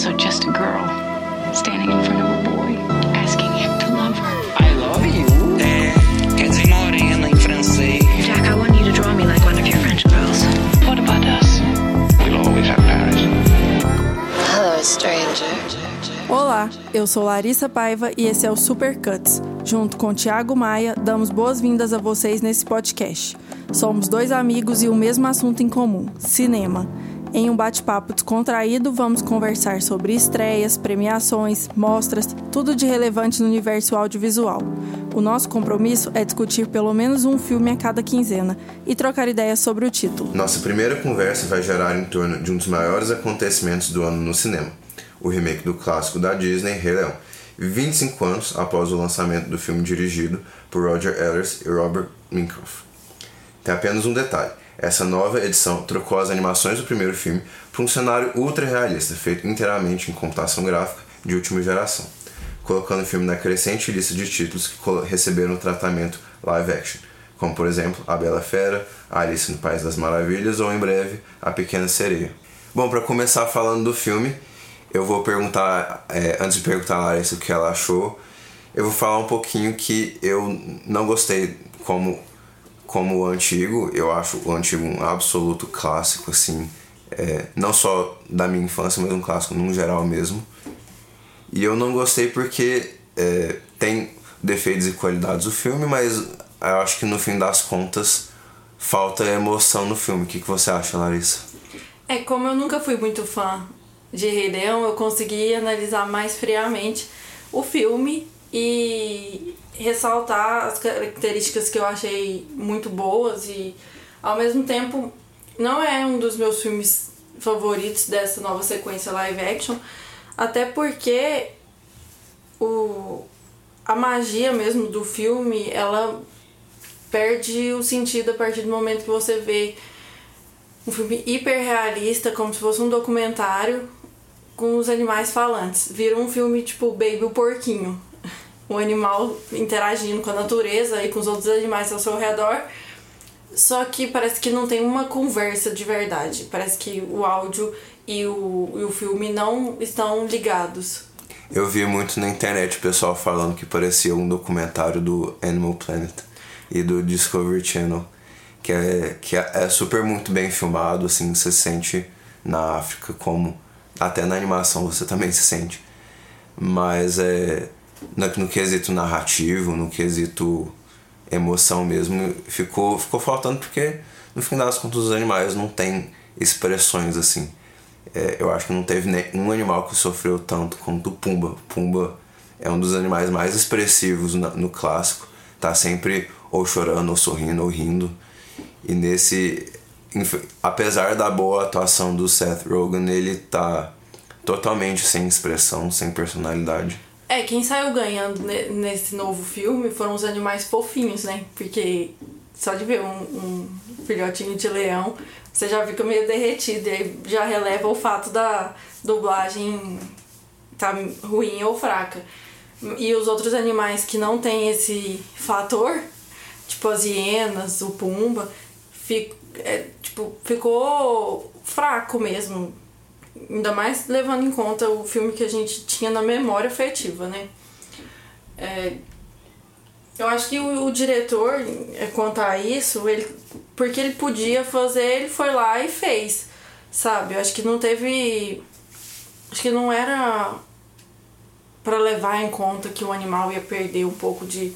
also just a girl standing in front of a boy, asking him to love her. I love you. É, quer dizer morena em francês. Jack, I want you to draw me like one of your French girls. What about us? We'll always have Paris. Hello, stranger. Olá, eu sou Larissa Paiva e esse é o Super Cuts. Junto com Tiago Maia, damos boas-vindas a vocês nesse podcast. Somos dois amigos e o mesmo assunto em comum: cinema. Em um bate-papo descontraído, vamos conversar sobre estreias, premiações, mostras, tudo de relevante no universo audiovisual. O nosso compromisso é discutir pelo menos um filme a cada quinzena e trocar ideias sobre o título. Nossa primeira conversa vai gerar em torno de um dos maiores acontecimentos do ano no cinema, o remake do clássico da Disney, Rei Leão, 25 anos após o lançamento do filme dirigido por Roger Ellis e Robert Minkoff. Tem apenas um detalhe. Essa nova edição trocou as animações do primeiro filme para um cenário ultra realista, feito inteiramente em computação gráfica de última geração, colocando o filme na crescente lista de títulos que receberam o tratamento live action, como por exemplo A Bela Fera, Alice no País das Maravilhas ou em breve A Pequena Sereia. Bom, para começar falando do filme, eu vou perguntar, é, antes de perguntar a Larissa o que ela achou, eu vou falar um pouquinho que eu não gostei como como o antigo, eu acho o antigo um absoluto clássico, assim, é, não só da minha infância, mas um clássico no geral mesmo. E eu não gostei porque é, tem defeitos e qualidades do filme, mas eu acho que no fim das contas falta emoção no filme. O que, que você acha, Larissa? É, como eu nunca fui muito fã de Rei Leão, eu consegui analisar mais friamente o filme e ressaltar as características que eu achei muito boas e ao mesmo tempo não é um dos meus filmes favoritos dessa nova sequência live action, até porque o a magia mesmo do filme, ela perde o sentido a partir do momento que você vê um filme hiper realista, como se fosse um documentário com os animais falantes. Vira um filme tipo Baby o Porquinho um animal interagindo com a natureza e com os outros animais ao seu redor. Só que parece que não tem uma conversa de verdade. Parece que o áudio e o, e o filme não estão ligados. Eu vi muito na internet o pessoal falando que parecia um documentário do Animal Planet e do Discovery Channel, que é, que é, é super muito bem filmado, assim, você sente na África como até na animação você também se sente. Mas é no, no quesito narrativo, no quesito emoção mesmo, ficou, ficou faltando porque no fim das contas os animais não têm expressões assim. É, eu acho que não teve nenhum animal que sofreu tanto quanto o Pumba. Pumba é um dos animais mais expressivos no, no clássico, tá sempre ou chorando, ou sorrindo, ou rindo. E nesse. Apesar da boa atuação do Seth Rogen, ele tá totalmente sem expressão, sem personalidade. É, quem saiu ganhando nesse novo filme foram os animais fofinhos, né? Porque só de ver um, um filhotinho de leão, você já fica meio derretido. E aí já releva o fato da dublagem tá ruim ou fraca. E os outros animais que não tem esse fator, tipo as hienas, o pumba, fico, é, tipo, ficou fraco mesmo. Ainda mais levando em conta o filme que a gente tinha na memória afetiva, né? É, eu acho que o, o, diretor, é, quanto a isso, ele, porque ele podia fazer, ele foi lá e fez, sabe? Eu acho que não teve. Acho que não era para levar em conta que o animal ia perder um pouco de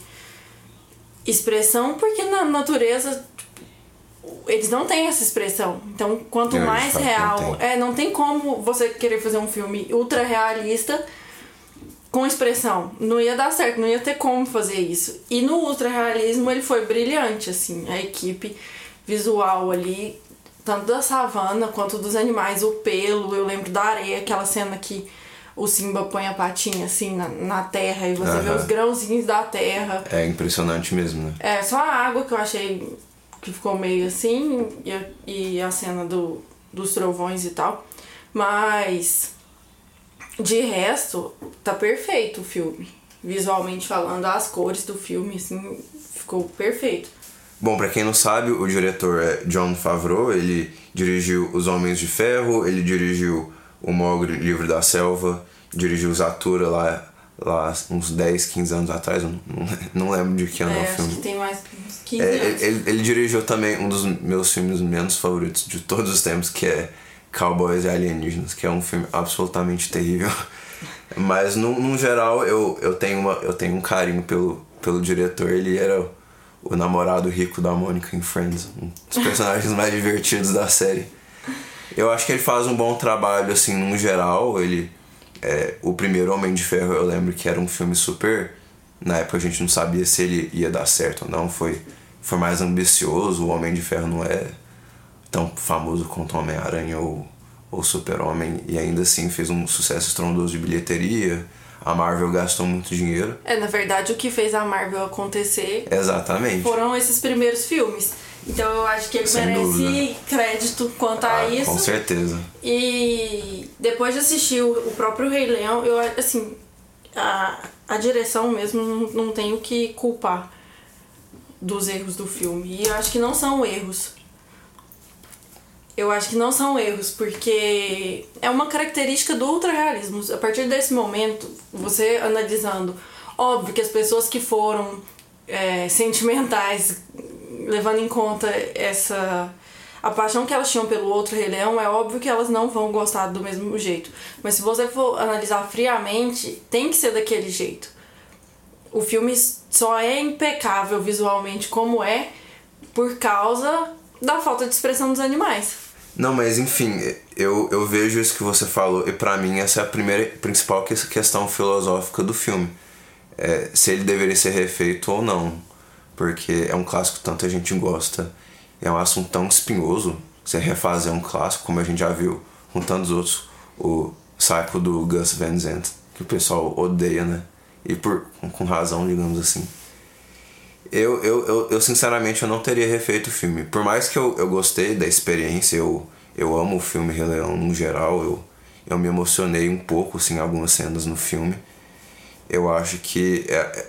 expressão, porque na natureza eles não têm essa expressão. Então, quanto não, mais real. Não é, não tem como você querer fazer um filme ultra realista com expressão. Não ia dar certo, não ia ter como fazer isso. E no ultra realismo ele foi brilhante, assim. A equipe visual ali, tanto da savana quanto dos animais, o pelo, eu lembro da areia, aquela cena que o Simba põe a patinha assim na, na terra e você uhum. vê os grãozinhos da terra. É impressionante mesmo, né? É, só a água que eu achei que ficou meio assim, e a, e a cena do, dos trovões e tal. Mas de resto, tá perfeito o filme. Visualmente falando, as cores do filme, assim, ficou perfeito. Bom, para quem não sabe, o diretor é John Favreau, ele dirigiu Os Homens de Ferro, ele dirigiu O Mogli, Livro da Selva, dirigiu Zatura lá, lá uns 10, 15 anos atrás, não, não lembro de que ano é, É, o acho filme. que tem mais uns 15 É, anos. ele, ele dirigiu também um dos meus filmes menos favoritos de todos os tempos, que é Cowboys e Alienígenas, que é um filme absolutamente terrível. Mas, no, no geral, eu, eu, tenho uma, eu tenho um carinho pelo, pelo diretor. Ele era o, o namorado rico da Mônica em Friends, um dos personagens mais divertidos da série. Eu acho que ele faz um bom trabalho, assim, no geral. Ele... É, o primeiro Homem de Ferro, eu lembro que era um filme super... Na época a gente não sabia se ele ia dar certo ou não. Foi, foi mais ambicioso. O Homem de Ferro não é tão famoso quanto o Homem-Aranha ou ou Super-Homem. E ainda assim fez um sucesso estrondoso de bilheteria. A Marvel gastou muito dinheiro. É, na verdade, o que fez a Marvel acontecer Exatamente. foram esses primeiros filmes. Então eu acho que ele Sem merece dúvida. crédito quanto Ah, a isso. Com certeza. E depois de assistir o, o próprio Rei Leão, eu assim, a, a direção mesmo não, não tenho que culpar dos erros do filme. E eu acho que não são erros. Eu acho que não são erros, porque é uma característica do ultrarrealismo. A partir desse momento, você analisando, óbvio que as pessoas que foram é, sentimentais, levando em conta essa a paixão que elas tinham pelo outro Rei Leão, é óbvio que elas não vão gostar do mesmo jeito. Mas se você for analisar friamente, tem que ser daquele jeito. O filme só é impecável visualmente como é por causa da falta de expressão dos animais. Não, mas enfim, eu, eu vejo isso que você falou, e pra mim essa é a primeira principal que- questão filosófica do filme. É, se ele deveria ser refeito ou não. Porque é um clássico que tanta gente gosta. É um assunto tão espinhoso. Você refazer um clássico, como a gente já viu com tantos outros. O Psycho do Gus Van Sant, que o pessoal odeia, né? E por, com razão, digamos assim. Eu, eu, eu, eu, sinceramente eu não teria refeito o filme. Por mais que eu, eu gostei da experiência, eu, eu amo o filme Rei Leão no geral, eu, eu me emocionei um pouco assim, em algumas cenas no filme. Eu acho que é, é,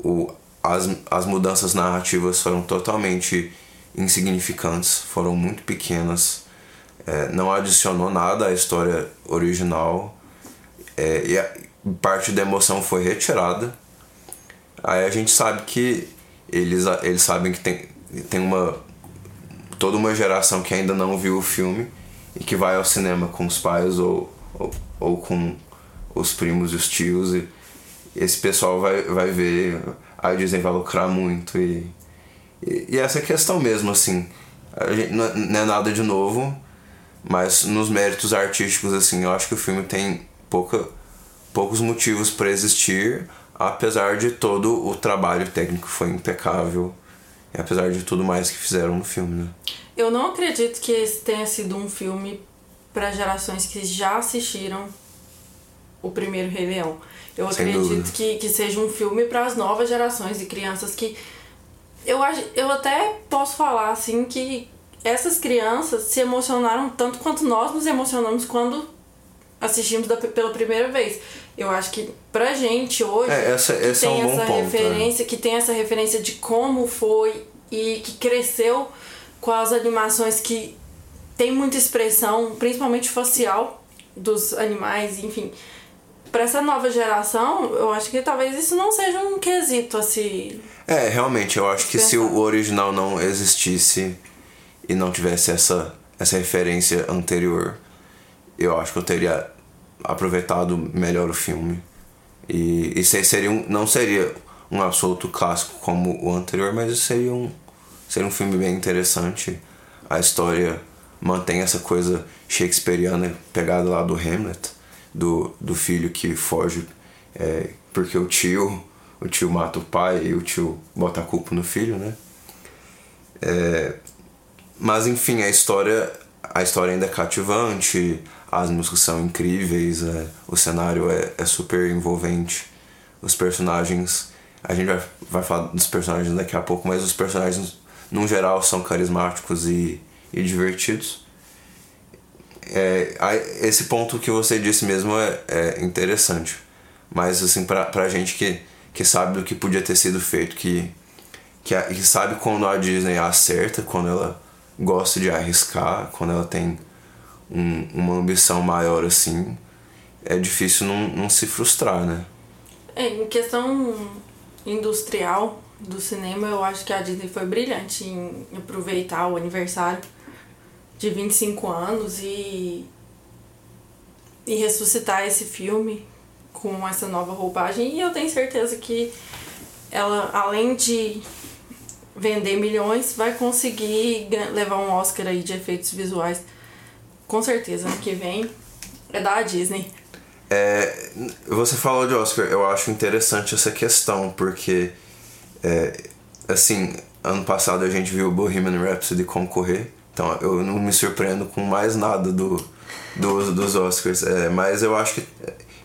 o, as, as mudanças narrativas foram totalmente insignificantes, foram muito pequenas, é, não adicionou nada à história original é, e a, parte da emoção foi retirada. Aí a gente sabe que eles, eles sabem que tem, tem uma toda uma geração que ainda não viu o filme e que vai ao cinema com os pais ou, ou, ou com os primos e os tios e esse pessoal vai, vai ver, a Disney vai lucrar muito e, e, e essa questão mesmo, assim, gente, não, é- não é nada de novo, mas nos méritos artísticos, assim, eu acho que o filme tem pouca, poucos motivos para existir, apesar de todo o trabalho técnico foi impecável, e apesar de tudo mais que fizeram no filme, né? Eu não acredito que esse tenha sido um filme para gerações que já assistiram o primeiro Rei Leão. Eu Sem acredito dúvida. que, que seja um filme para as novas gerações de crianças que eu eu até posso falar assim que essas crianças se emocionaram tanto quanto nós nos emocionamos quando assistimos da, pela primeira vez. Eu acho que pra gente hoje É, essa- que esse é tem um bom essa ponto, referência, que tem essa referência de como foi e que cresceu com as animações que tem muita expressão, principalmente facial dos animais, enfim. Pra essa nova geração, eu acho que talvez isso não seja um quesito assim. É, realmente, eu acho que se o original não existisse e não tivesse essa, essa referência anterior, eu acho que eu teria aproveitado melhor o filme. E, e se- seria um, não seria um absoluto clássico como o anterior, mas seria um, seria um filme bem interessante. A história mantém essa coisa shakespeariana pegada lá do Hamlet, do, do filho que foge é, porque o tio, o tio mata o pai e o tio bota a culpa no filho, né? É, mas enfim, a história, a história ainda é cativante, as músicas são incríveis, é, o cenário é, é super envolvente, os personagens, a gente vai, vai falar dos personagens daqui a pouco, mas os personagens no geral são carismáticos e, e divertidos. É, esse ponto que você disse mesmo é, é interessante. Mas assim, pra, pra gente que, que sabe do que podia ter sido feito, que, que, a- que sabe quando a Disney acerta, quando ela gosta de arriscar, quando ela tem um- uma ambição maior assim, é difícil não, não se frustrar, né? É, em questão industrial do cinema, eu acho que a Disney foi brilhante em aproveitar o aniversário de 25 anos e, e ressuscitar esse filme com essa nova roupagem. E eu tenho certeza que ela, além de vender milhões, vai conseguir levar um Oscar aí de efeitos visuais. Com certeza, ano que vem é da Disney. É, você falou de Oscar, eu acho interessante essa questão, porque, é, assim, ano passado a gente viu o Bohemian Rhapsody concorrer, então eu não me surpreendo com mais nada do, do, dos Oscars, é, mas eu acho que,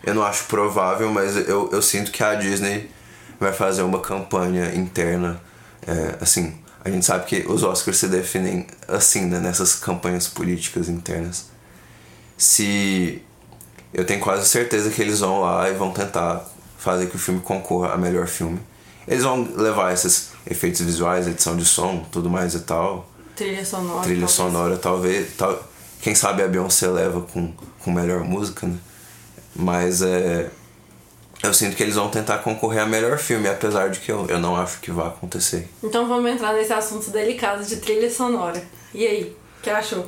eu não acho provável, mas eu, eu sinto que a Disney vai fazer uma campanha interna, é, assim, a gente sabe que os Oscars se definem assim, né, nessas campanhas políticas internas. Se eu tenho quase certeza que eles vão lá e vão tentar fazer que o filme concorra a melhor filme. Eles vão levar esses efeitos visuais, edição de som, tudo mais e tal. Trilha sonora. Trilha talvez. sonora, talvez. Tal, quem sabe a Beyoncé leva com, com melhor música, né? Mas é. Eu sinto que eles vão tentar concorrer a melhor filme, apesar de que eu, eu não acho que vai acontecer. Então vamos entrar nesse assunto delicado de trilha sonora. E aí, o que achou?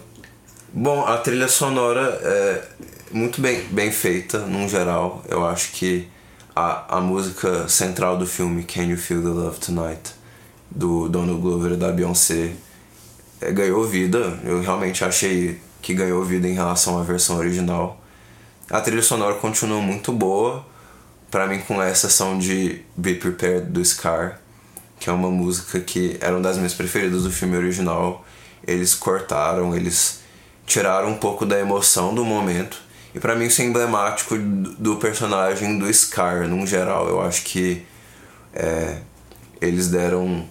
Bom, a trilha sonora é muito bem, bem feita, num geral. Eu acho que a, a música central do filme, Can You Feel the Love Tonight, do Donald Glover e da Beyoncé, é, ganhou vida. Eu realmente achei que ganhou vida em relação à versão original. A trilha sonora continua muito boa, pra mim com a exceção de Be Prepared do Scar, que é uma música que era uma das minhas preferidas do filme original. Eles cortaram, eles tiraram um pouco da emoção do momento. E pra mim isso é emblemático do personagem do Scar, num geral. Eu acho que é, eles deram.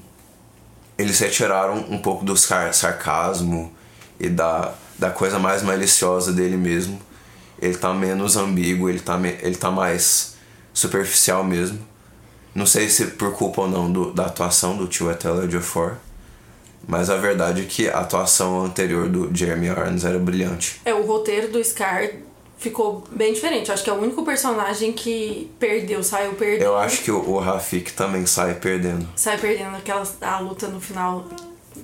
Eles retiraram um pouco do sar- sarcasmo e da, da coisa mais maliciosa dele mesmo. Ele tá menos ambíguo, ele tá, ele tá mais superficial mesmo. Não sei se por culpa ou não do, da atuação do tio Etel Ejiofor, mas a verdade é que a atuação anterior do Jeremy Irons era brilhante. É, o roteiro do Scar ficou bem diferente. Acho que é o único personagem que perdeu, saiu perdendo. Eu acho que o, o Rafik também sai perdendo. Sai perdendo aquela a luta no final.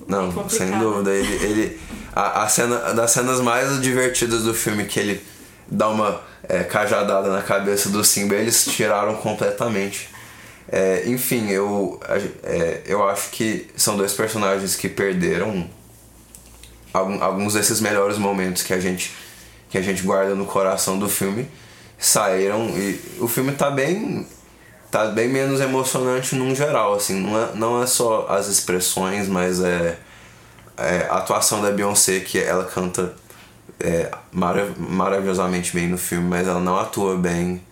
Não, sem dúvida. Ele, ele, a, a cena, das cenas mais divertidas do filme que ele dá uma é, cajadada na cabeça do Simba, eles tiraram completamente. É, enfim, eu, é, eu acho que são dois personagens que perderam alguns desses melhores momentos que a gente que a gente guarda no coração do filme saíram e o filme tá bem tá bem menos emocionante num geral assim não é, não é só as expressões mas é, é a atuação da Beyoncé que ela canta é, marav- maravilhosamente bem no filme mas ela não atua bem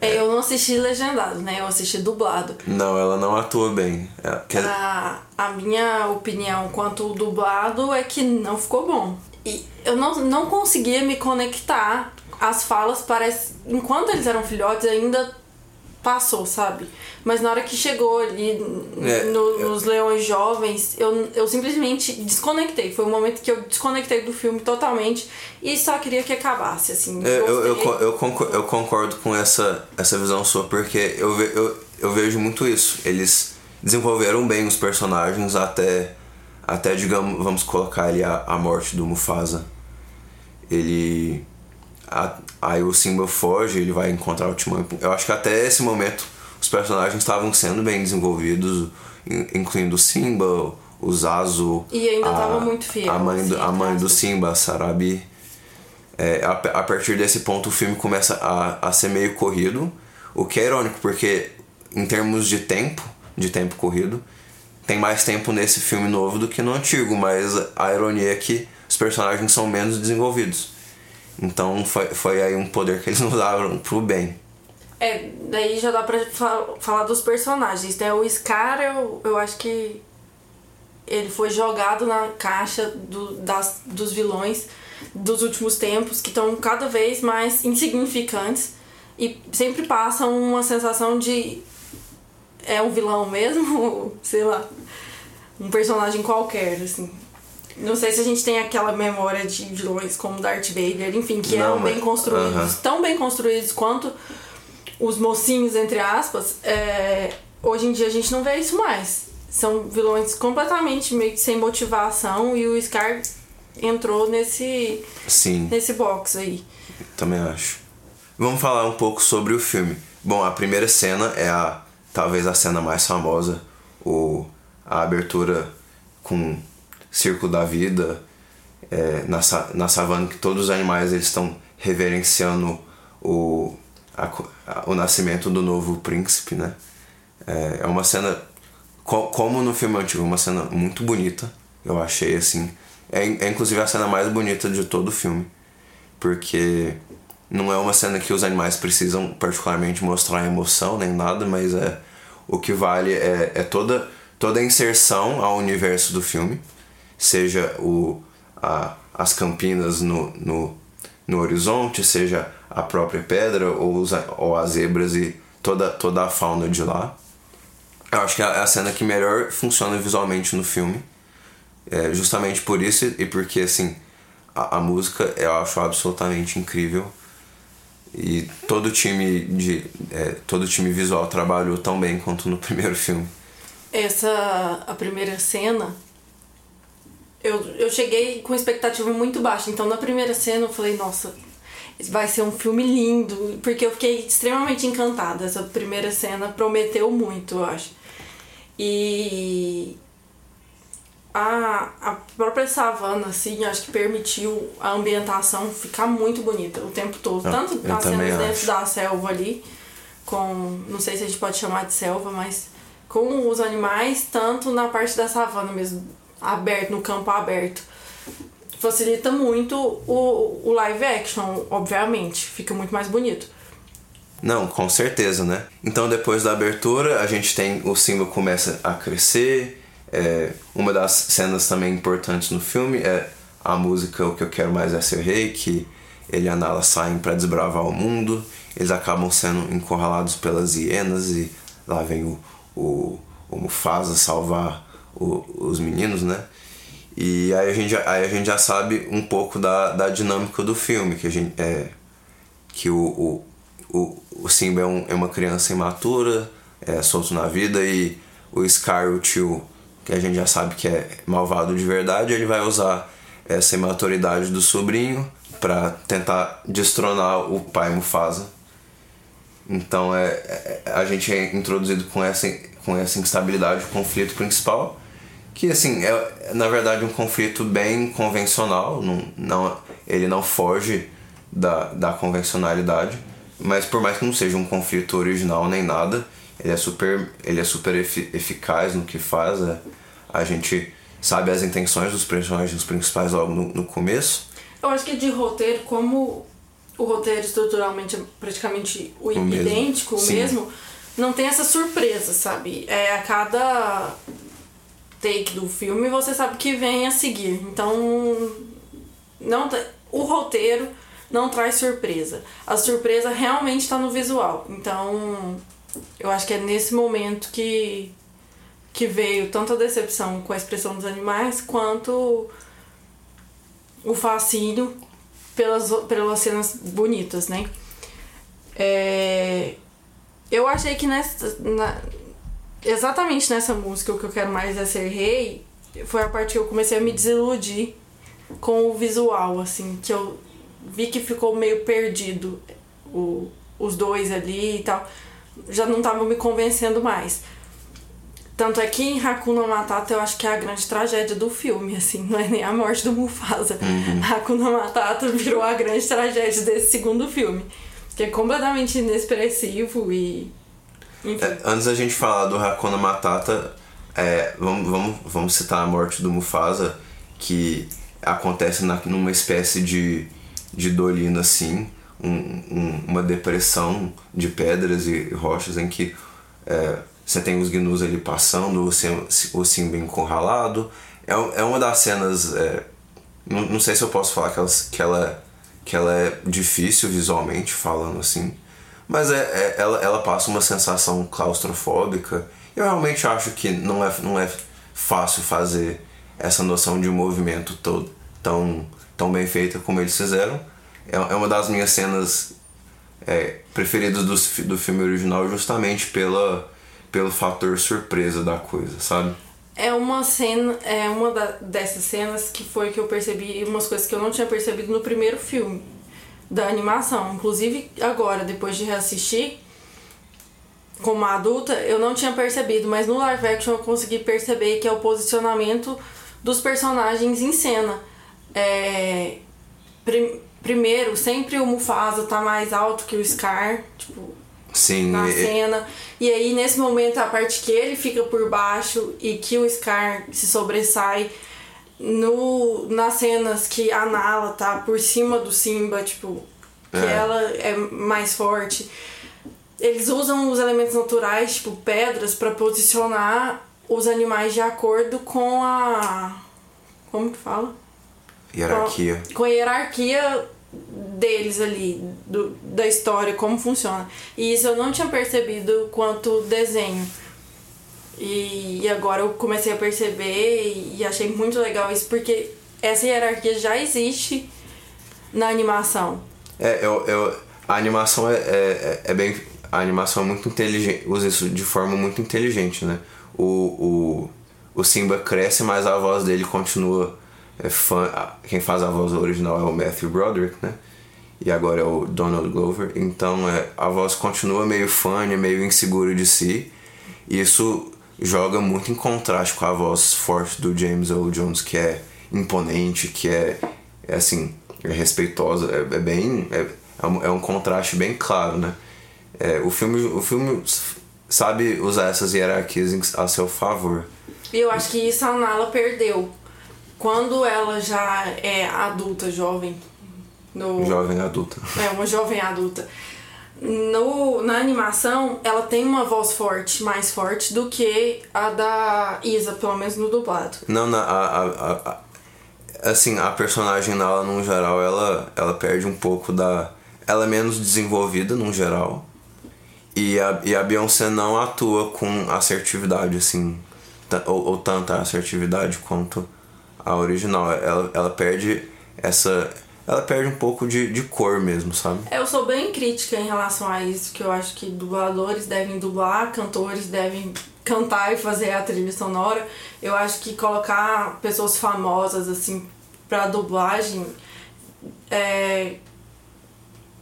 É, eu não assisti legendado, né? Eu assisti dublado. não ela não atua bem É, quer- A, a minha opinião quanto o dublado é que não ficou bom. E eu não, não conseguia me conectar. As falas parece. Enquanto eles eram filhotes, ainda passou, sabe? Mas na hora que chegou ali É, no- eu- nos Leões Jovens, eu, eu simplesmente desconectei. Foi o momento que eu desconectei do filme totalmente e só queria que acabasse, assim. Eu, eu, eu, eu, concor- eu concordo com essa, essa visão sua, porque eu, ve- eu, eu vejo muito isso. Eles desenvolveram bem os personagens até, até digamos, vamos colocar ali a, a morte do Mufasa. Ele. a- aí o Simba foge, ele vai encontrar o Timão. Eu acho que até esse momento os personagens estavam sendo bem desenvolvidos, in- incluindo o Simba, o Zazu. E ainda a- tava muito fiel, A mãe do, assim, a mãe do Simba, a Sarabi. É, a, a partir desse ponto o filme começa a, a ser meio corrido, o que é irônico, porque em termos de tempo, de tempo corrido, tem mais tempo nesse filme novo do que no antigo, mas a ironia é que os personagens são menos desenvolvidos. Então foi, foi aí um poder que eles usaram pro bem. É, daí já dá pra fa- falar dos personagens, né? O Scar, eu, eu acho que ele foi jogado na caixa do, das, dos vilões dos últimos tempos, que estão cada vez mais insignificantes e sempre passam uma sensação de é um vilão mesmo, sei lá, um personagem qualquer, assim. Não sei se a gente tem aquela memória de vilões como Darth Vader, enfim, que Não, eram mas- bem construídos, aham. tão bem construídos quanto os mocinhos, entre aspas. é, hoje em dia a gente não vê isso mais. São vilões completamente meio que sem motivação e o Scar entrou nesse, Sim, nesse box aí. também acho. Vamos falar um pouco sobre o filme. Bom, a primeira cena é a talvez a cena mais famosa, o, a abertura com Circo da Vida, é, na, na savana que todos os animais eles estão reverenciando o, a- o nascimento do novo príncipe, né? É, é uma cena, co- como no filme antigo, uma cena muito bonita, eu achei assim. É, é inclusive a cena mais bonita de todo o filme, porque não é uma cena que os animais precisam particularmente mostrar emoção nem nada, mas é o que vale é, é toda, toda a inserção ao universo do filme, seja o, a, as campinas no, no, no horizonte, seja a própria pedra ou, os, ou as zebras e toda, toda a fauna de lá. Eu acho que é a cena que melhor funciona visualmente no filme. É justamente por isso e porque assim a, a música eu acho absolutamente incrível e todo time de é, todo time visual trabalhou tão bem quanto no primeiro filme. Essa, a primeira cena, eu, eu cheguei com expectativa muito baixa. Então, na primeira cena, eu falei, nossa, vai ser um filme lindo. Porque eu fiquei extremamente encantada. Essa primeira cena prometeu muito, eu acho. E a, a própria savana, assim, acho que permitiu a ambientação ficar muito bonita o tempo todo. Ah, Tanto eu as também cenas dentro da selva ali, com. Não sei se a gente pode chamar de selva, mas com os animais, tanto na parte da savana mesmo, aberto, no campo aberto. Facilita muito o, o live action, obviamente. Fica muito mais bonito. Não, com certeza, né? Então depois da abertura a gente tem o Simba começa a crescer. É, uma das cenas também importantes no filme é a música O que eu quero mais é ser rei, que ele e a Nala saem para desbravar o mundo. Eles acabam sendo encurralados pelas hienas e lá vem o, o, o Mufasa salvar o- os meninos, né? E aí a gente, aí a gente já sabe um pouco da, da dinâmica do filme, que a gente é, que o, o, o, o Simba é, um, é uma criança imatura, é solto na vida, e o Scar, o tio, que a gente já sabe que é malvado de verdade, ele vai usar essa imaturidade do sobrinho para tentar destronar o pai Mufasa. Então é, é- a gente é introduzido com essa, com essa instabilidade, o conflito principal, que assim é na verdade um conflito bem convencional, não, não, ele não foge da, da convencionalidade, mas por mais que não seja um conflito original nem nada, ele é super, ele é super efi- eficaz no que faz, é, a gente sabe as intenções dos personagens principais logo no, no começo. Eu acho que de roteiro, como o roteiro estruturalmente é praticamente o O mesmo. idêntico, o Sim. mesmo, não tem essa surpresa, sabe? É a cada take do filme você sabe que vem a seguir. Então, não te- o roteiro não traz surpresa. A surpresa realmente está no visual. Então, eu acho que é nesse momento que que veio tanto a decepção com a expressão dos animais quanto o fascínio pelas, pelas cenas bonitas, né? É, eu achei que nessa, na- exatamente nessa música, O Que Eu Quero Mais É Ser Rei, foi a parte que eu comecei a me desiludir com o visual, assim, que eu vi que ficou meio perdido o, os dois ali e tal. Já não estavam me convencendo mais. Tanto é que em Hakuna Matata eu acho que é a grande tragédia do filme, assim, não é nem a morte do Mufasa. Hakuna Matata virou a grande tragédia desse segundo filme. Que é completamente inexpressivo e. É, antes da gente falar do Hakuna Matata, é, vamos, vamos, vamos citar a morte do Mufasa, que acontece na, numa espécie de, de dolina assim, um, um- uma depressão de pedras e rochas em que é, você tem os gnus ali passando, o Sim- o Simba encurralado. É, é uma das cenas. é, não, não sei se eu posso falar que ela, que ela, que ela é difícil visualmente, falando assim. Mas é, é- ela, ela passa uma sensação claustrofóbica. Eu realmente acho que não é, não é fácil fazer essa noção de movimento todo, tão, tão bem feita como eles fizeram. É, é uma das minhas cenas é, preferidas do, do filme original justamente pela, pelo fator surpresa da coisa, sabe? É uma cena, é uma da- dessas cenas que foi que eu percebi umas coisas que eu não tinha percebido no primeiro filme da animação. Inclusive agora, depois de reassistir como adulta, eu não tinha percebido, mas no live action eu consegui perceber que é o posicionamento dos personagens em cena. É, prim- primeiro, sempre o Mufasa tá mais alto que o Scar, tipo, Sim, na e- cena. E aí, nesse momento, a parte que ele fica por baixo e que o Scar se sobressai no, nas cenas que a Nala tá por cima do Simba, tipo, que É. ela é mais forte. Eles usam os elementos naturais, tipo pedras, pra posicionar os animais de acordo com a. Como que fala? hierarquia. Com a hierarquia deles ali, do, da história, como funciona. E isso eu não tinha percebido quanto desenho. E, e agora eu comecei a perceber e, e achei muito legal isso, porque essa hierarquia já existe na animação. É, eu, eu, a animação é, é, é bem. A animação é muito inteligente, usa isso de forma muito inteligente, né? O, o, o Simba cresce, mas a voz dele continua é, fã. Quem faz a voz original é o Matthew Broderick, né? E agora é o Donald Glover. Então é, a voz continua meio funny, meio inseguro de si. E isso joga muito em contraste com a voz forte do James Earl Jones, que é imponente, que é, é assim, é respeitosa, é, é bem. É, é um, é contraste bem claro, né? É, o, filme, o filme sabe usar essas hierarquias a seu favor. E eu acho que isso a Nala perdeu. Quando ela já é adulta, jovem. No, Jovem adulta. É, uma jovem adulta. No, na animação, ela tem uma voz forte, mais forte do que a da Isa, pelo menos no dublado. Não, na, a, a, a- assim, a personagem nela, no geral, ela, ela perde um pouco da... Ela é menos desenvolvida, no geral. E a, e a Beyoncé não atua com assertividade, assim, ou, ou tanta assertividade quanto a original. Ela, ela perde essa... Ela perde um pouco de, de cor mesmo, sabe? Eu sou bem crítica em relação a isso, que eu acho que dubladores devem dublar, cantores devem cantar e fazer a trilha sonora. Eu acho que colocar pessoas famosas, assim, pra dublagem é,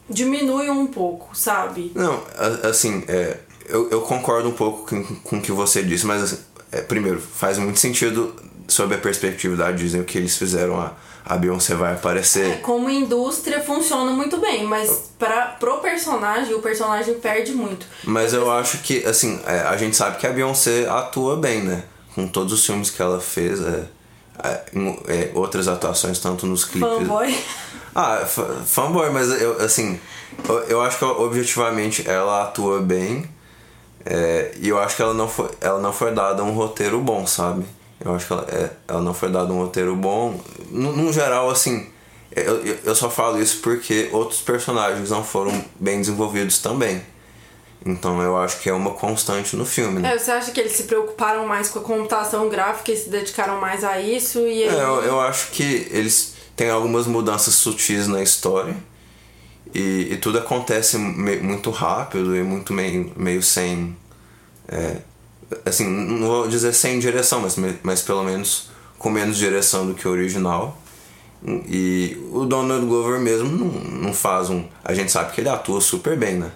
diminui um pouco, sabe? Não, assim, é, eu, eu concordo um pouco com, com o que você disse, mas assim, é, primeiro, faz muito sentido sob a perspectiva da Disney o que eles fizeram. A, a Beyoncé vai aparecer. Como indústria funciona muito bem, mas para pro personagem, o personagem perde muito. Mas eu acho que, assim, é, a gente sabe que a Beyoncé atua bem, né? Com todos os filmes que ela fez, é, é, é, outras atuações, tanto nos clipes. Fanboy. Ah, fa- fanboy, mas eu, assim, eu, eu acho que objetivamente ela atua bem. é, e eu acho que ela não, foi, ela não foi dada um roteiro bom, sabe? Eu acho que ela, é, ela não foi dada um roteiro bom. No, no geral, assim, eu, eu- só falo isso porque outros personagens não foram bem desenvolvidos também. Então eu acho que é uma constante no filme, né? É, você acha que eles se preocuparam mais com a computação gráfica e se dedicaram mais a isso? E. É, eu, eu acho que eles têm algumas mudanças sutis na história e, e tudo acontece me- muito rápido e muito meio, meio sem. é, assim, não vou dizer sem direção, mas, mas pelo menos com menos direção do que o original. E o Donald Glover mesmo não, não faz um. A gente sabe que ele atua super bem, né?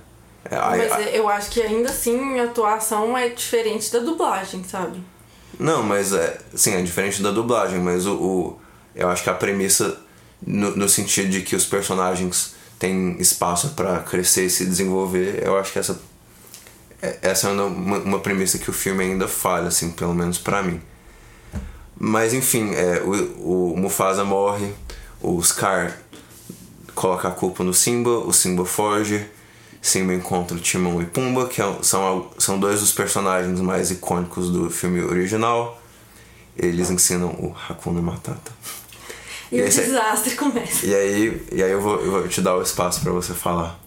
É, Mas a- eu acho que ainda assim a atuação é diferente da dublagem, sabe? Não, mas é. Sim, é diferente da dublagem, mas o. o- eu acho que a premissa, no, no sentido de que os personagens têm espaço pra crescer e se desenvolver, eu acho que essa. É- Essa é uma, uma premissa que o filme ainda falha, assim, pelo menos pra mim. Mas enfim, é, o, o Mufasa morre, o Scar coloca a culpa no Simba, o Simba foge, Simba encontra o Timão e Pumba, que é- são, são dois dos personagens mais icônicos do filme original. Eles ensinam o Hakuna Matata. E, E o esse- desastre começa. E aí, e aí eu, vou, eu vou te dar o espaço pra você falar.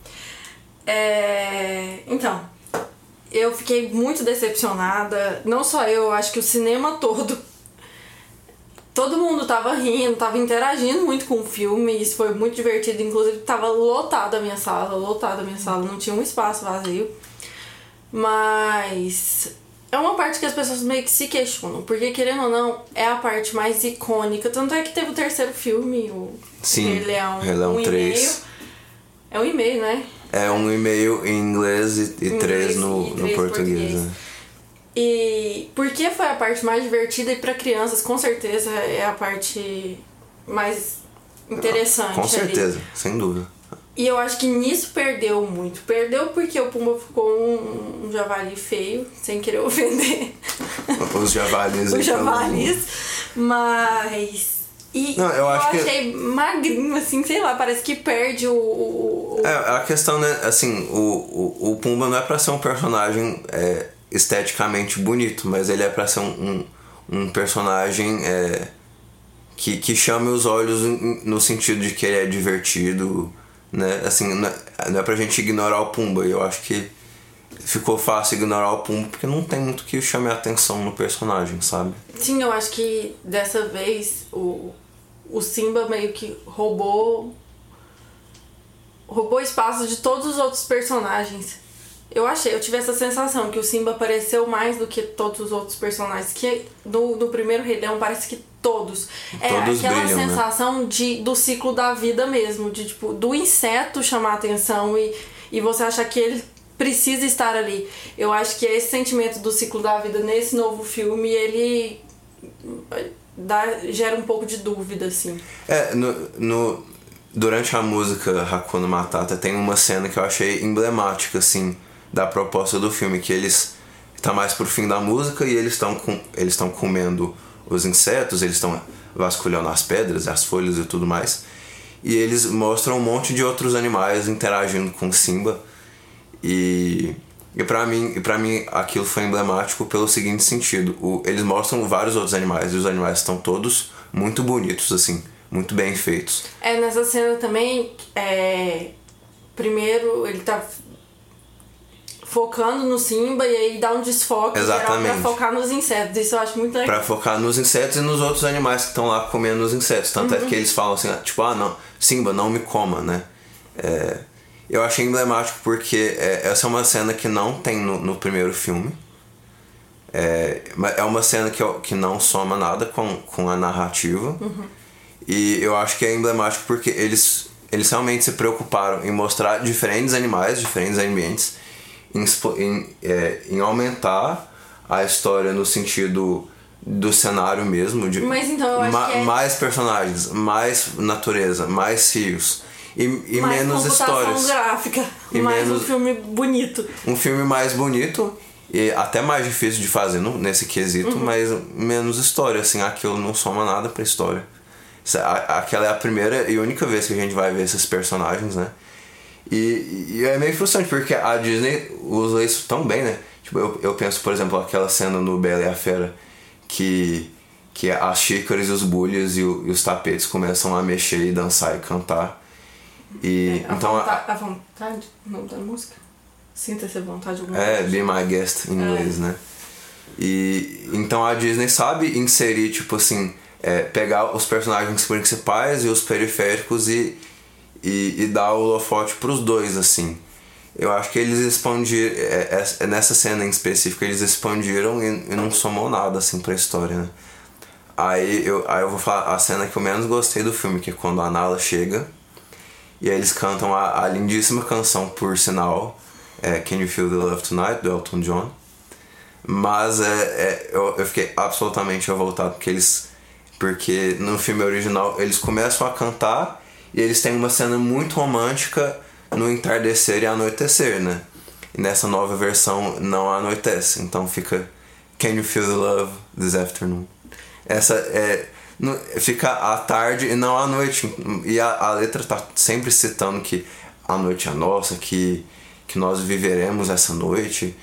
É... Então, eu fiquei muito decepcionada. Não só eu, acho que o cinema todo. todo mundo tava rindo, tava interagindo muito com o filme, isso foi muito divertido. Inclusive, tava lotada a minha sala, lotada a minha sala, não tinha um espaço vazio. Mas é uma parte que as pessoas meio que se questionam, porque querendo ou não, é a parte mais icônica. Tanto é que teve o terceiro filme, o Sim, Rei Leão, Rei Leão um e 3. meio. É um e-mail, né? É um e-mail em inglês e, e Inglês três no, e no três português. português. né? E porque foi a parte mais divertida e para crianças com certeza é a parte mais interessante. Com ali. certeza, sem dúvida. E eu acho que nisso perdeu muito. Perdeu porque o Pumba ficou um, um javali feio, sem querer ofender Os javalis. os pelo- javalis. Mas. E Não, eu acho que- achei magrinho, assim, sei lá, parece que perde o. o- o- É, a questão, né, assim, o, o, o Pumba não é pra ser um personagem é, esteticamente bonito, mas ele é pra ser um, um, um personagem é, que, que chame os olhos no sentido de que ele é divertido, né? Assim, não é, não é pra gente ignorar o Pumba, e eu acho que ficou fácil ignorar o Pumba porque não tem muito que chame a atenção no personagem, sabe? Sim, eu acho que dessa vez o, o Simba meio que roubou. roubou espaço de todos os outros personagens. Eu achei, eu tive essa sensação que o Simba apareceu mais do que todos os outros personagens. Que no, no primeiro Rei Leão parece que todos. É Todos aquela brilham, né? sensação de, do ciclo da vida mesmo, de tipo, do inseto chamar atenção e, e você achar que ele precisa estar ali. Eu acho que esse sentimento do ciclo da vida nesse novo filme, ele dá, gera um pouco de dúvida, assim. É, no, no, durante a música Hakuna Matata tem uma cena que eu achei emblemática, assim, da proposta do filme, que eles tá mais pro fim da música e eles estão com eles estão comendo os insetos, eles estão vasculhando as pedras, as folhas e tudo mais. E eles mostram um monte de outros animais interagindo com Simba. E e para mim, e para mim aquilo foi emblemático pelo seguinte sentido, o, eles mostram vários outros animais e os animais estão todos muito bonitos assim, muito bem feitos. É, nessa cena também, é, primeiro ele tá focando no Simba e aí dá um desfoque geral Exatamente. pra focar nos insetos. Isso eu acho muito legal. Pra focar nos insetos e nos outros animais que estão lá comendo os insetos. Tanto é que eles falam assim, ah, tipo, ah não, Simba, não me coma, né? É, eu achei emblemático porque é, essa é uma cena que não tem no, no primeiro filme. É, é uma cena que, que não soma nada com, com a narrativa. E eu acho que é emblemático porque eles, eles realmente se preocuparam em mostrar diferentes animais, diferentes ambientes, em, em, é, em aumentar a história no sentido do cenário mesmo. De Mas então eu acho que é- Mais personagens, mais natureza, mais rios. E, e mais menos histórias. gráfica, E mais menos- um filme bonito. Um filme mais bonito e até mais difícil de fazer no, nesse quesito, Uhum. mas menos história, assim, aquilo não soma nada pra história. Aquela é a primeira e única vez que a gente vai ver esses personagens, né? E, e é meio frustrante, porque a Disney usa isso tão bem, né? Tipo, eu, eu penso, por exemplo, aquela cena no Bela e a Fera que, que as xícaras e os bulhas e os tapetes começam a mexer e dançar e cantar. E, A, então, a- vontade, a vontade, o nome da música? Sinta-se à vontade alguma É, coisa. Be My Guest em inglês, né? E então a Disney sabe inserir, tipo assim, é, pegar os personagens principais e os periféricos e, e, e dar o holofote pros dois, assim. Eu acho que eles expandiram, é, é, nessa cena em específico, eles expandiram e, e não somou nada, assim, pra história, né? Aí eu, aí eu vou falar a cena que eu menos gostei do filme, que é quando a Nala chega e aí eles cantam a, a lindíssima canção, por sinal, é Can You Feel the Love Tonight, do Elton John. Mas é, é, eu, eu fiquei absolutamente revoltado porque eles. Porque no filme original eles começam a cantar e eles têm uma cena muito romântica no entardecer e anoitecer, né? E nessa nova versão não anoitece, então fica Can You Feel the Love This Afternoon. Essa é. Fica à tarde e não à noite. E a, a letra tá sempre citando que a noite é nossa, que, que nós viveremos essa noite.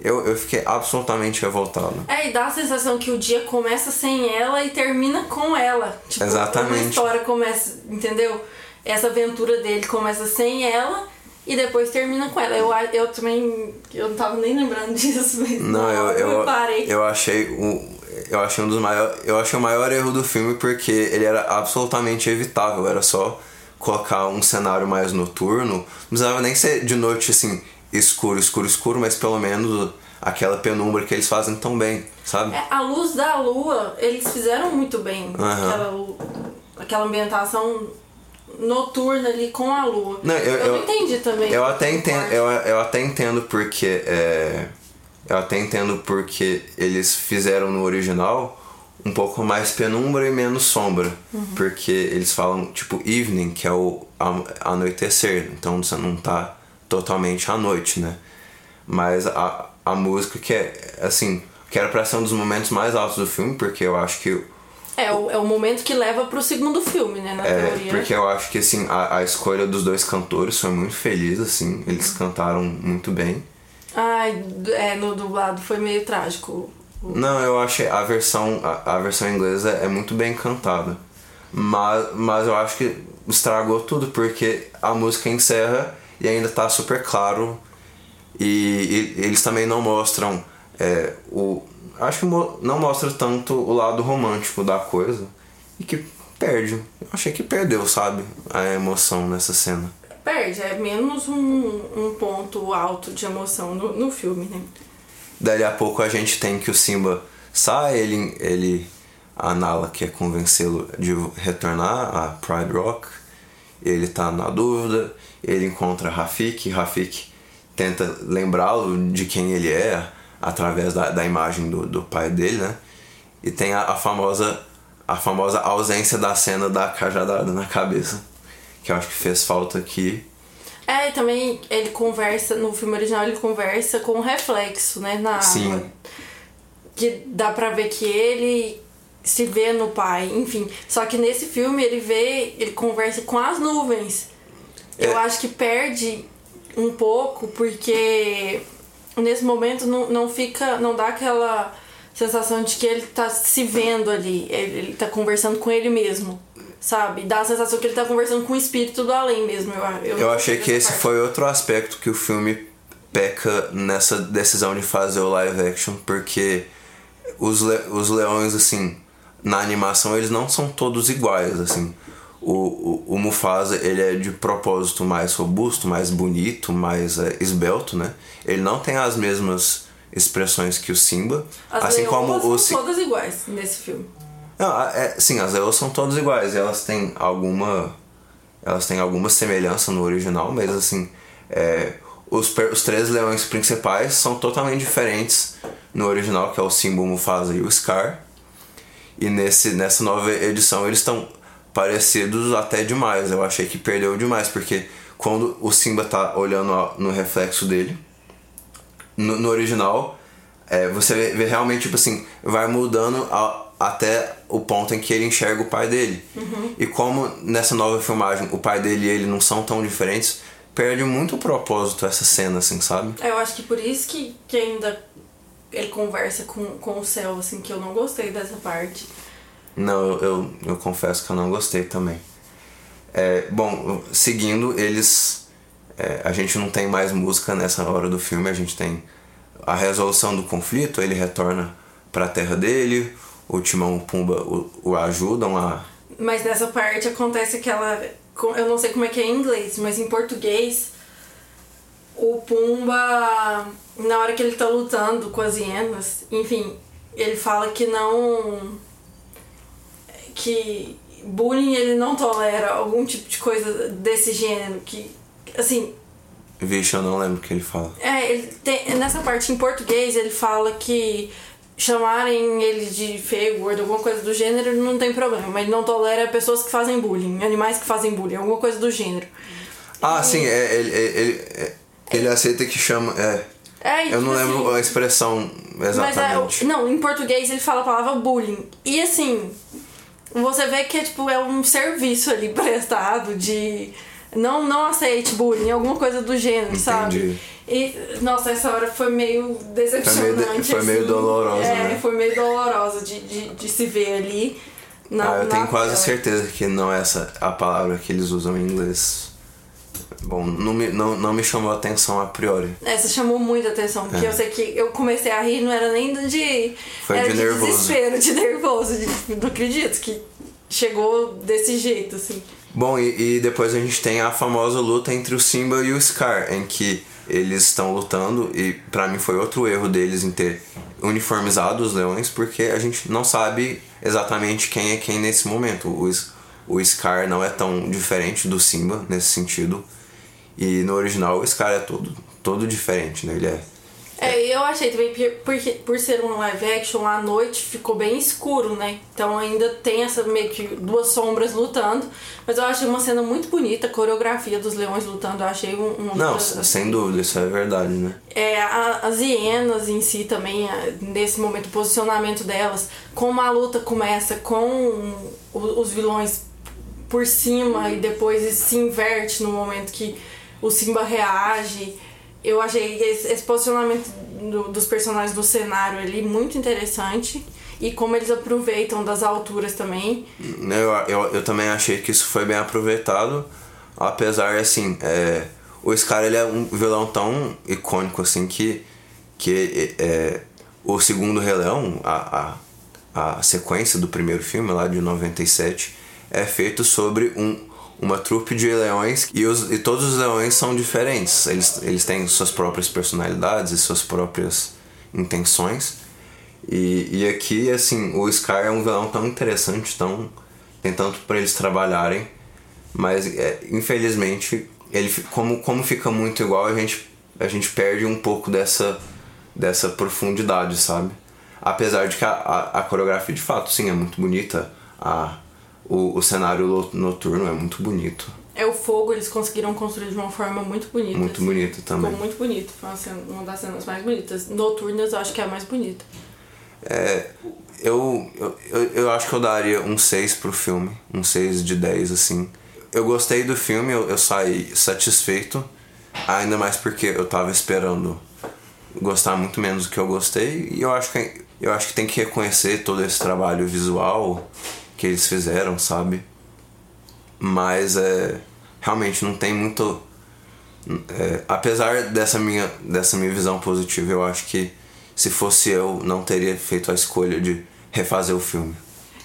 Eu, eu fiquei absolutamente revoltado. É, e dá a sensação que o dia começa sem ela e termina com ela. Tipo, Exatamente. Uma história começa, entendeu? Essa aventura dele começa sem ela e depois termina com ela. Eu, eu também. Eu não tava nem lembrando disso, mas. Não, eu, eu, parei. eu achei o. eu achei um dos maiores. Eu achei o maior erro do filme porque ele era absolutamente evitável. Era só colocar um cenário mais noturno. Não precisava nem ser de noite assim, escuro, escuro, escuro, mas pelo menos aquela penumbra que eles fazem tão bem, sabe? É, a luz da lua, eles fizeram muito bem. Aham. Aquela, aquela ambientação noturna ali com a lua. Não, eu, eu, não entendi também. Eu até entendo, eu, eu até entendo porque é, eu até entendo porque eles fizeram no original um pouco mais penumbra e menos sombra, Uhum. porque eles falam tipo evening, que é o anoitecer, então você não tá totalmente à noite, né? Mas a, a música que é assim, que era pra ser um dos momentos mais altos do filme, porque eu acho que É, o, é o momento que leva pro segundo filme, né? Na É, teoria. porque eu acho que assim, a, a escolha dos dois cantores foi muito feliz, assim, eles cantaram muito bem. Ai, é, no dublado foi meio trágico. Não, eu achei a versão, a, a versão inglesa é muito bem cantada. Mas, mas eu acho que estragou tudo, porque a música encerra e ainda tá super claro. E, e eles também não mostram é, o. Acho que não mostra tanto o lado romântico da coisa. E que perde. Eu achei que perdeu, sabe? A emoção nessa cena. Perde, é menos um, um ponto alto de emoção no, no filme, né? Dali a pouco a gente tem que o Simba sai, ele, ele a Nala quer convencê-lo de retornar a Pride Rock. Ele tá na dúvida, ele encontra Rafik, Rafik tenta lembrá-lo de quem ele é através da, da imagem do, do pai dele, né? E tem a, a famosa a famosa ausência da cena da cajadada na cabeça, que eu acho que fez falta aqui. É, e também ele conversa, no filme original ele conversa com o reflexo, né? Na Sim. água. Que dá pra ver que ele se vê no pai, enfim. Só que nesse filme ele vê, ele conversa com as nuvens. Eu É. acho que perde um pouco, porque nesse momento não, não fica. não dá aquela sensação de que ele tá se vendo ali. Ele, ele tá conversando com ele mesmo. Sabe? Dá a sensação que ele tá conversando com o espírito do além mesmo. Eu, Eu achei que esse parte. foi outro aspecto que o filme peca nessa decisão de fazer o live action, porque os, le os leões, assim, na animação eles não são todos iguais, assim. O, o, o Mufasa, ele é de propósito mais robusto, mais bonito, mais é, esbelto, né? Ele não tem as mesmas expressões que o Simba, As assim como o... são todas iguais nesse filme. não, é, sim, as elas são todas iguais. Elas têm alguma. Elas têm alguma semelhança no original, mas assim. é, os, os três leões principais são totalmente diferentes no original, que é o Simba, o Mufasa e o Scar. E nesse, nessa nova edição eles estão parecidos até demais. Eu achei que perdeu demais, porque quando o Simba tá olhando no reflexo dele, no, no original, é, você vê, vê realmente, tipo assim, vai mudando a- até o ponto em que ele enxerga o pai dele. E como nessa nova filmagem o pai dele e ele não são tão diferentes, perde muito o propósito essa cena, assim, sabe? É, Eu acho que por isso que, que ainda ele conversa com, com o céu, assim, que eu não gostei dessa parte. Não, eu, eu, eu confesso que eu não gostei também. É, bom, seguindo, eles. é, a gente não tem mais música nessa hora do filme, a gente tem a resolução do conflito, ele retorna pra terra dele, o Timão e o Pumba o, o ajudam a. Mas nessa parte acontece aquela. Eu não sei como é que é em inglês, mas em português, o Pumba, na hora que ele tá lutando com as hienas, enfim, ele fala que não. Que bullying ele não tolera, algum tipo de coisa desse gênero, que. assim, Vixe, eu não lembro o que ele fala. É, ele tem, nessa parte em português ele fala que chamarem ele de feio, gordo, alguma coisa do gênero, não tem problema. Mas ele não tolera pessoas que fazem bullying, animais que fazem bullying, alguma coisa do gênero. Ah, sim, é, ele, ele, ele, ele aceita que chama. É, É, e eu não tipo lembro assim, a expressão Mas exatamente. é, não, em português ele fala a palavra bullying. E assim, você vê que é, tipo, é um serviço ali prestado de não, não aceite bullying, alguma coisa do gênero, Entendi. sabe? E, nossa, essa hora foi meio decepcionante. foi meio assim. dolorosa, É, né? foi meio dolorosa de, de, de se ver ali. Na, ah, eu tenho quase tela. certeza que não é essa a palavra que eles usam em inglês. Bom, não me, não, não me chamou a atenção a priori. Essa chamou muita atenção, porque É. eu sei que eu comecei a rir, não era nem de. Foi era de de, nervoso. desespero, de nervoso. De, não acredito que chegou desse jeito, assim. Bom, e, e depois a gente tem a famosa luta entre o Simba e o Scar, em que eles estão lutando, e pra mim foi outro erro deles em ter uniformizado os leões, porque a gente não sabe exatamente quem é quem nesse momento. O, S- o Scar não é tão diferente do Simba nesse sentido, e no original o Scar é todo, todo diferente, né? Ele é. É, eu achei também, porque- por ser um live action, à noite ficou bem escuro, né? Então ainda tem essa meio que duas sombras lutando. Mas eu achei uma cena muito bonita, a coreografia dos leões lutando, eu achei um. uma Não, sem dúvida, isso é verdade, né? É, a- as hienas em si também, a- nesse momento, o posicionamento delas, como a luta começa com os vilões por cima e depois se inverte no momento que o Simba reage. Eu achei esse, esse posicionamento do- dos personagens no cenário ali muito interessante. E como eles aproveitam das alturas também. Eu, eu, eu também achei que isso foi bem aproveitado, apesar, assim, é, o Scar ele é um vilão tão icônico, assim, que, que é, o segundo Rei Leão, a, a, a sequência do primeiro filme, lá de 97, é feito sobre um, uma trupe de leões e, os, e todos os leões são diferentes. Eles, eles têm suas próprias personalidades e suas próprias intenções. E, e aqui, assim, o Scar é um vilão tão interessante, tão. tem tanto pra eles trabalharem, mas é, infelizmente, ele, como, como fica muito igual, a gente, a gente perde um pouco dessa, dessa profundidade, sabe? Apesar de que a, a, a coreografia de fato, sim, é muito bonita, a, o, o cenário noturno é muito bonito. É o fogo, eles conseguiram construir de uma forma muito bonita. Muito assim. bonito também. Ficou muito bonito. Foi uma, cena- uma das cenas mais bonitas. Noturnas eu acho que é a mais bonita. Eu, eu, eu, eu acho que eu daria um 6 pro filme, um 6 de 10, assim. Eu gostei do filme, eu, eu saí satisfeito, ainda mais porque eu tava esperando gostar muito menos do que eu gostei, e eu acho que, eu acho que tem que reconhecer todo esse trabalho visual que eles fizeram, sabe? Mas é. Realmente não tem muito. é, apesar dessa minha, dessa minha visão positiva, eu acho que se fosse eu, não teria feito a escolha de refazer o filme.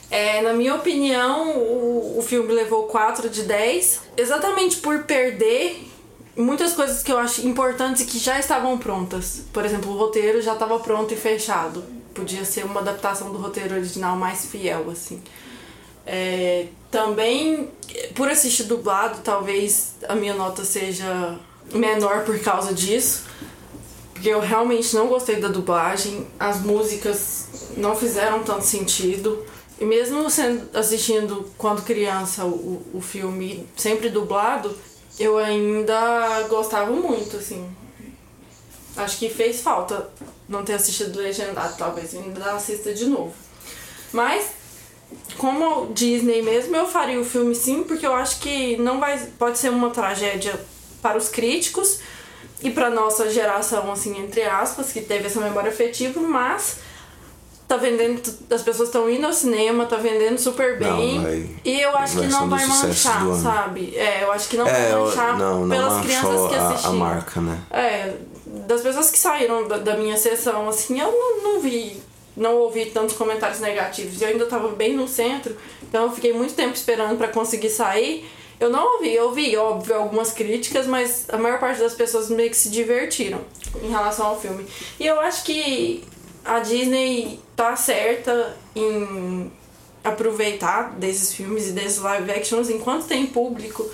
É, na minha opinião, o, o filme levou 4 de 10, exatamente por perder muitas coisas que eu acho importantes e que já estavam prontas. Por exemplo, o roteiro já estava pronto e fechado. Podia ser uma adaptação do roteiro original mais fiel, assim. É, também, por assistir dublado, talvez a minha nota seja menor por causa disso. Porque eu realmente não gostei da dublagem, as músicas não fizeram tanto sentido. E mesmo sendo, assistindo quando criança o, o filme sempre dublado, eu ainda gostava muito, assim. Acho que fez falta não ter assistido legendado, talvez ainda assista de novo. Mas, como Disney mesmo, eu faria o filme sim, porque eu acho que não vai. Pode ser uma tragédia para os críticos e para nossa geração, assim, entre aspas, que teve essa memória afetiva, mas tá vendendo, as pessoas estão indo ao cinema, tá vendendo super bem. Não, vai- e eu acho que não vai manchar, sabe? É, eu acho que não é, vai eu- manchar não, não pelas crianças que a, assistiram. a marca, né? É, das pessoas que saíram da, da minha sessão, assim, eu não, não vi, não ouvi tantos comentários negativos. Eu ainda tava bem no centro, então eu fiquei muito tempo esperando pra conseguir sair. Eu não ouvi, eu ouvi, óbvio, algumas críticas, mas a maior parte das pessoas meio que se divertiram em relação ao filme. E eu acho que a Disney tá certa em aproveitar desses filmes e desses live actions enquanto tem público.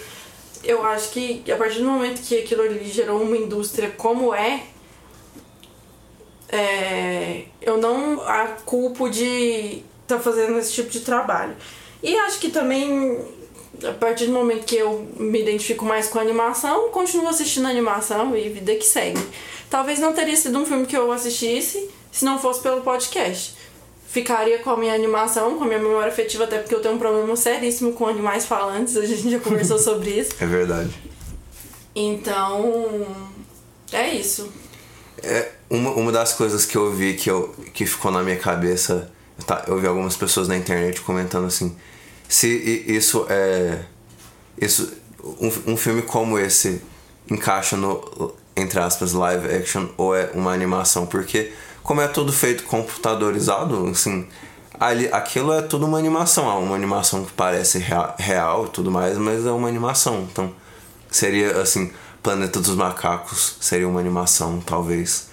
Eu acho que a partir do momento que aquilo ali gerou uma indústria como é, é, eu não a culpo de estar tá fazendo esse tipo de trabalho. E acho que também, a partir do momento que eu me identifico mais com a animação, continuo assistindo animação e vida que segue. Talvez não teria sido um filme que eu assistisse se não fosse pelo podcast. Ficaria com a minha animação, com a minha memória afetiva, até porque eu tenho um problema seríssimo com animais falantes, a gente já conversou sobre isso. É verdade. Então, é isso. É, uma, uma das coisas que eu vi que, eu, que ficou na minha cabeça, tá, eu vi algumas pessoas na internet comentando assim, se isso é. Isso, um, um filme como esse encaixa no, entre aspas, live action ou é uma animação, porque como é tudo feito computadorizado, assim, ali, aquilo é tudo uma animação, é uma animação que parece real, real e tudo mais, mas é uma animação, então seria assim, Planeta dos Macacos seria uma animação, talvez,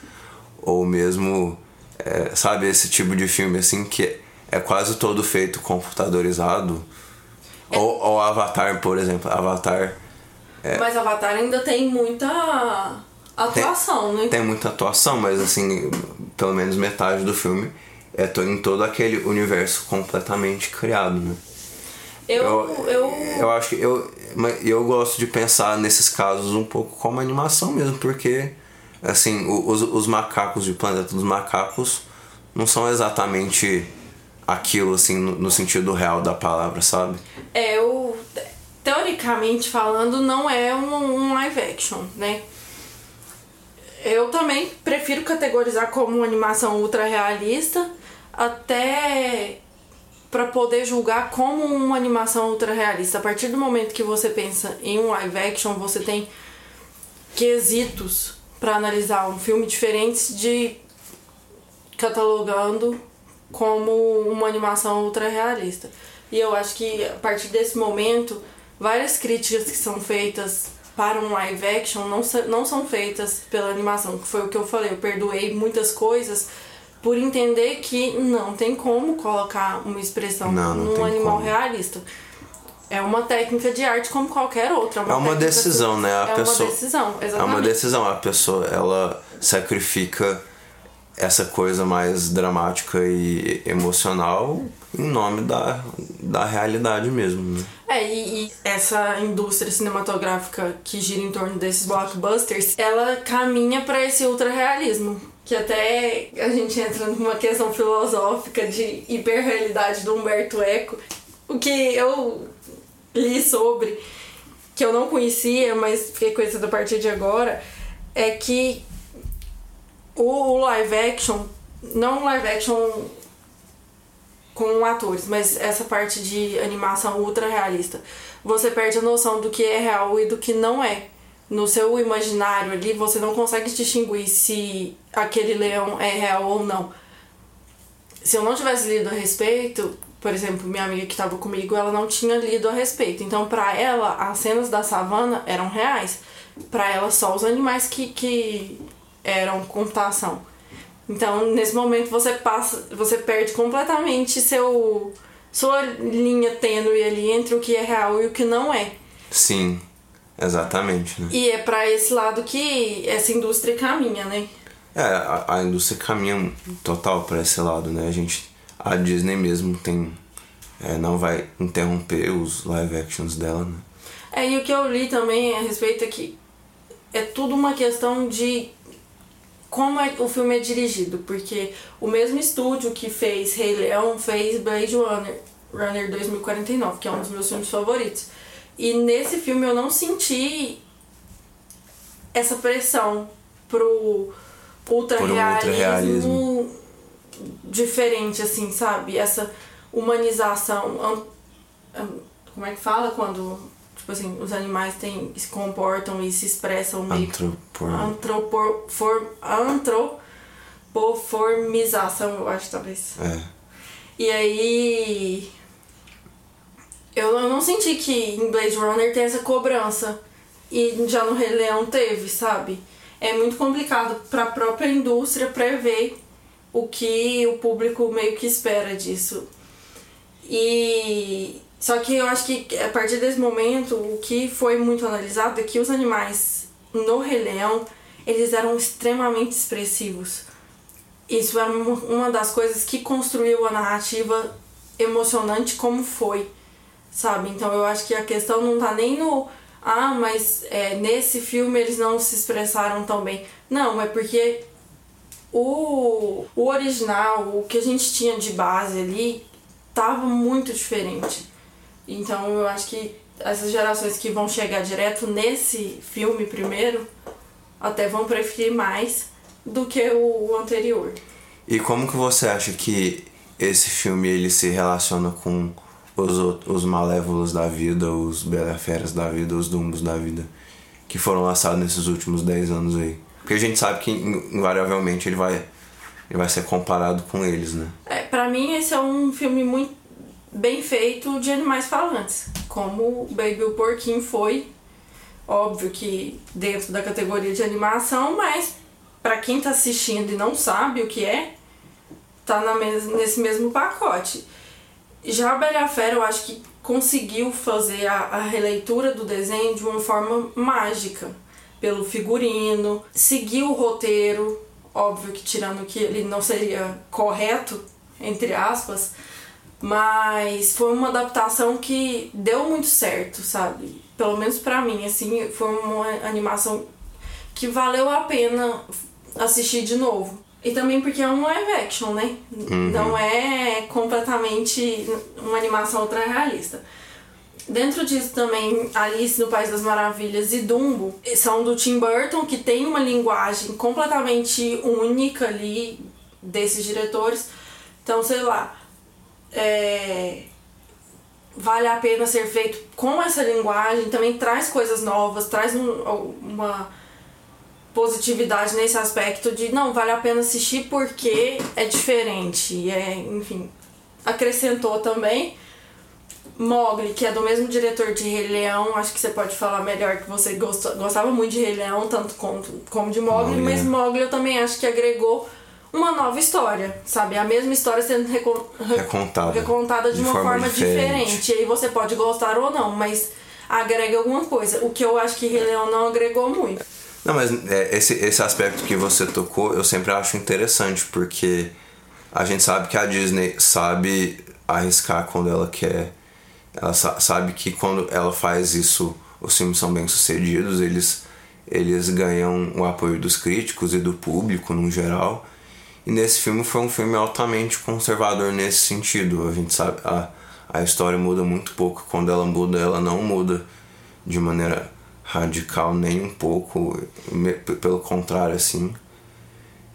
ou mesmo, é, sabe, esse tipo de filme assim que é quase todo feito computadorizado, É. ou, ou Avatar, por exemplo, Avatar Mas Avatar ainda tem muita atuação, né? tem muita atuação, mas assim, pelo menos metade do filme é em todo aquele universo completamente criado, né? Eu, eu, eu acho que eu, eu gosto de pensar nesses casos um pouco como animação mesmo, porque assim, os, os macacos de Planeta dos Macacos não são exatamente aquilo assim no, no sentido real da palavra, sabe? é, eu, teoricamente falando, não é um, um live action, né? Eu também prefiro categorizar como animação ultra realista, até para poder julgar como uma animação ultra realista. A partir do momento que você pensa em um live action, você tem quesitos para analisar um filme diferentes de catalogando como uma animação ultra realista. E eu acho que a partir desse momento, várias críticas que são feitas para um live action não, não são feitas pela animação, que foi o que eu falei. Eu perdoei muitas coisas por entender que não tem como colocar uma expressão Não, não num animal como. realista. É uma técnica de arte como qualquer outra. É uma técnica decisão, que- né? A é pessoa- uma decisão, É exatamente. uma decisão, a pessoa ela sacrifica essa coisa mais dramática e emocional em nome da, da realidade mesmo. Né? É, e, e essa indústria cinematográfica que gira em torno desses blockbusters, ela caminha para esse ultra-realismo. Que até a gente entra numa questão filosófica de hiperrealidade do Humberto Eco. O que eu li sobre, que eu não conhecia, mas fiquei conhecendo a partir de agora, é que o, live action, não live action com atores, mas essa parte de animação ultra realista, você perde a noção do que é real e do que não é. No seu imaginário ali, você não consegue distinguir se aquele leão é real ou não. Se eu não tivesse lido a respeito, por exemplo, minha amiga que estava comigo, ela não tinha lido a respeito. Então, pra ela, as cenas da savana eram reais. Pra ela, só os animais que, que eram computação. Então, nesse momento você passa, você perde completamente seu sua linha tênue ali entre o que é real e o que não é. Sim, exatamente. Né? E é pra esse lado que essa indústria caminha, né? É, a, a indústria caminha total para esse lado, né? A gente, a Disney mesmo tem, é, não vai interromper os live actions dela, né? É, e o que eu li também a respeito é que é tudo uma questão de como é, o filme é dirigido, porque o mesmo estúdio que fez Rei Leão fez Blade Runner, Runner 2049, que é um dos meus filmes favoritos. E nesse filme eu não senti essa pressão pro ultra um ultra-realismo. realismo diferente, assim, sabe? Essa humanização. an- an- Como é que fala quando, tipo assim, os animais têm, se comportam e se expressam meio Antropor... antropor, for, antropoformização, eu acho, talvez. É. E aí. Eu não senti que em Blade Runner tem essa cobrança. E já no Rei Leão teve, sabe? É muito complicado pra própria indústria prever o que o público meio que espera disso. E. Só que eu acho que a partir desse momento, o que foi muito analisado é que os animais no Rei Leão, eles eram extremamente expressivos. Isso uma uma das coisas que construiu a narrativa emocionante como foi, sabe? Então eu acho que a questão não tá nem no ah, mas é, nesse filme eles não se expressaram tão bem. Não, é porque o, o original, o que a gente tinha de base ali, tava muito diferente. Então eu acho que essas gerações que vão chegar direto nesse filme primeiro, até vão preferir mais do que o anterior. E como que você acha que esse filme ele se relaciona com os, os Malévolos da vida, os Belaferas da vida, os Dumbos da vida, que foram lançados nesses últimos 10 anos aí. Porque a gente sabe que in- invariavelmente ele vai, ele vai ser comparado com eles, né? É, pra mim, esse é um filme muito bem feito de animais falantes. Como Baby o Porquinho foi. Óbvio que dentro da categoria de animação, mas pra quem tá assistindo e não sabe o que é, tá na mes nesse mesmo pacote. Já a Bela Fera, eu acho que conseguiu fazer a, a releitura do desenho de uma forma mágica. Pelo figurino, seguiu o roteiro, óbvio que tirando que ele não seria correto, entre aspas, mas foi uma adaptação que deu muito certo, sabe? Pelo menos pra mim, assim, foi uma animação que valeu a pena assistir de novo. E também porque é um live action, né? Não é completamente uma animação ultra realista. Dentro disso também, Alice no País das Maravilhas e Dumbo são do Tim Burton, que tem uma linguagem completamente única ali desses diretores. Então, sei lá, é, vale a pena ser feito com essa linguagem, também traz coisas novas, traz um- uma positividade nesse aspecto de não, vale a pena assistir porque é diferente, é, enfim, acrescentou também. Mogli, que é do mesmo diretor de Rei Leão, acho que você pode falar melhor que você gosta, gostava muito de Rei Leão, tanto como, como de Mogli, mas? Mogli eu também acho que agregou uma nova história, sabe? A mesma história sendo recon, re- Recontada. recontada de, De uma forma forma, diferente. diferente. E aí você pode gostar ou não, mas agrega alguma coisa. O que eu acho que Rei Leão não agregou muito. Não, mas é, esse, esse aspecto que você tocou eu sempre acho interessante, porque a gente sabe que a Disney sabe arriscar quando ela quer. Ela sa- sabe que quando ela faz isso, os filmes são bem sucedidos, eles, eles ganham o apoio dos críticos e do público no geral. E nesse filme foi um filme altamente conservador nesse sentido. A gente sabe, a, a história muda muito pouco. Quando ela muda, ela não muda de maneira radical nem um pouco, pelo contrário, assim.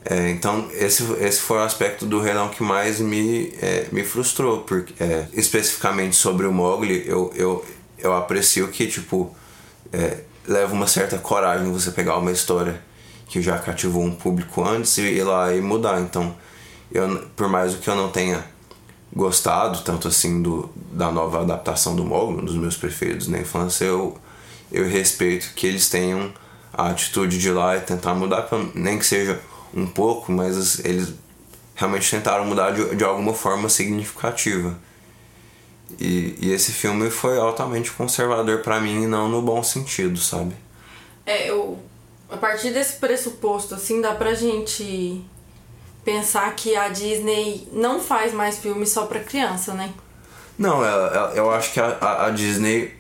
É, então, esse, esse foi o aspecto do Leão que mais me, é, me frustrou, porque é, especificamente sobre o Mogli, eu, eu, eu aprecio que, tipo, é, leva uma certa coragem você pegar uma história que já cativou um público antes e ir lá e mudar. Então, eu, por mais que eu não tenha gostado tanto assim do, da nova adaptação do Mogli, um dos meus preferidos na infância, eu, eu respeito que eles tenham a atitude de ir lá e tentar mudar, pra- nem que seja um pouco, mas as- eles realmente tentaram mudar de, de alguma forma significativa. E, e esse filme foi altamente conservador pra mim, e não no bom sentido, sabe? É, eu. A partir desse pressuposto, assim, dá pra gente pensar que a Disney não faz mais filmes só pra criança, né? Não, ela- ela- eu acho que a, a- a Disney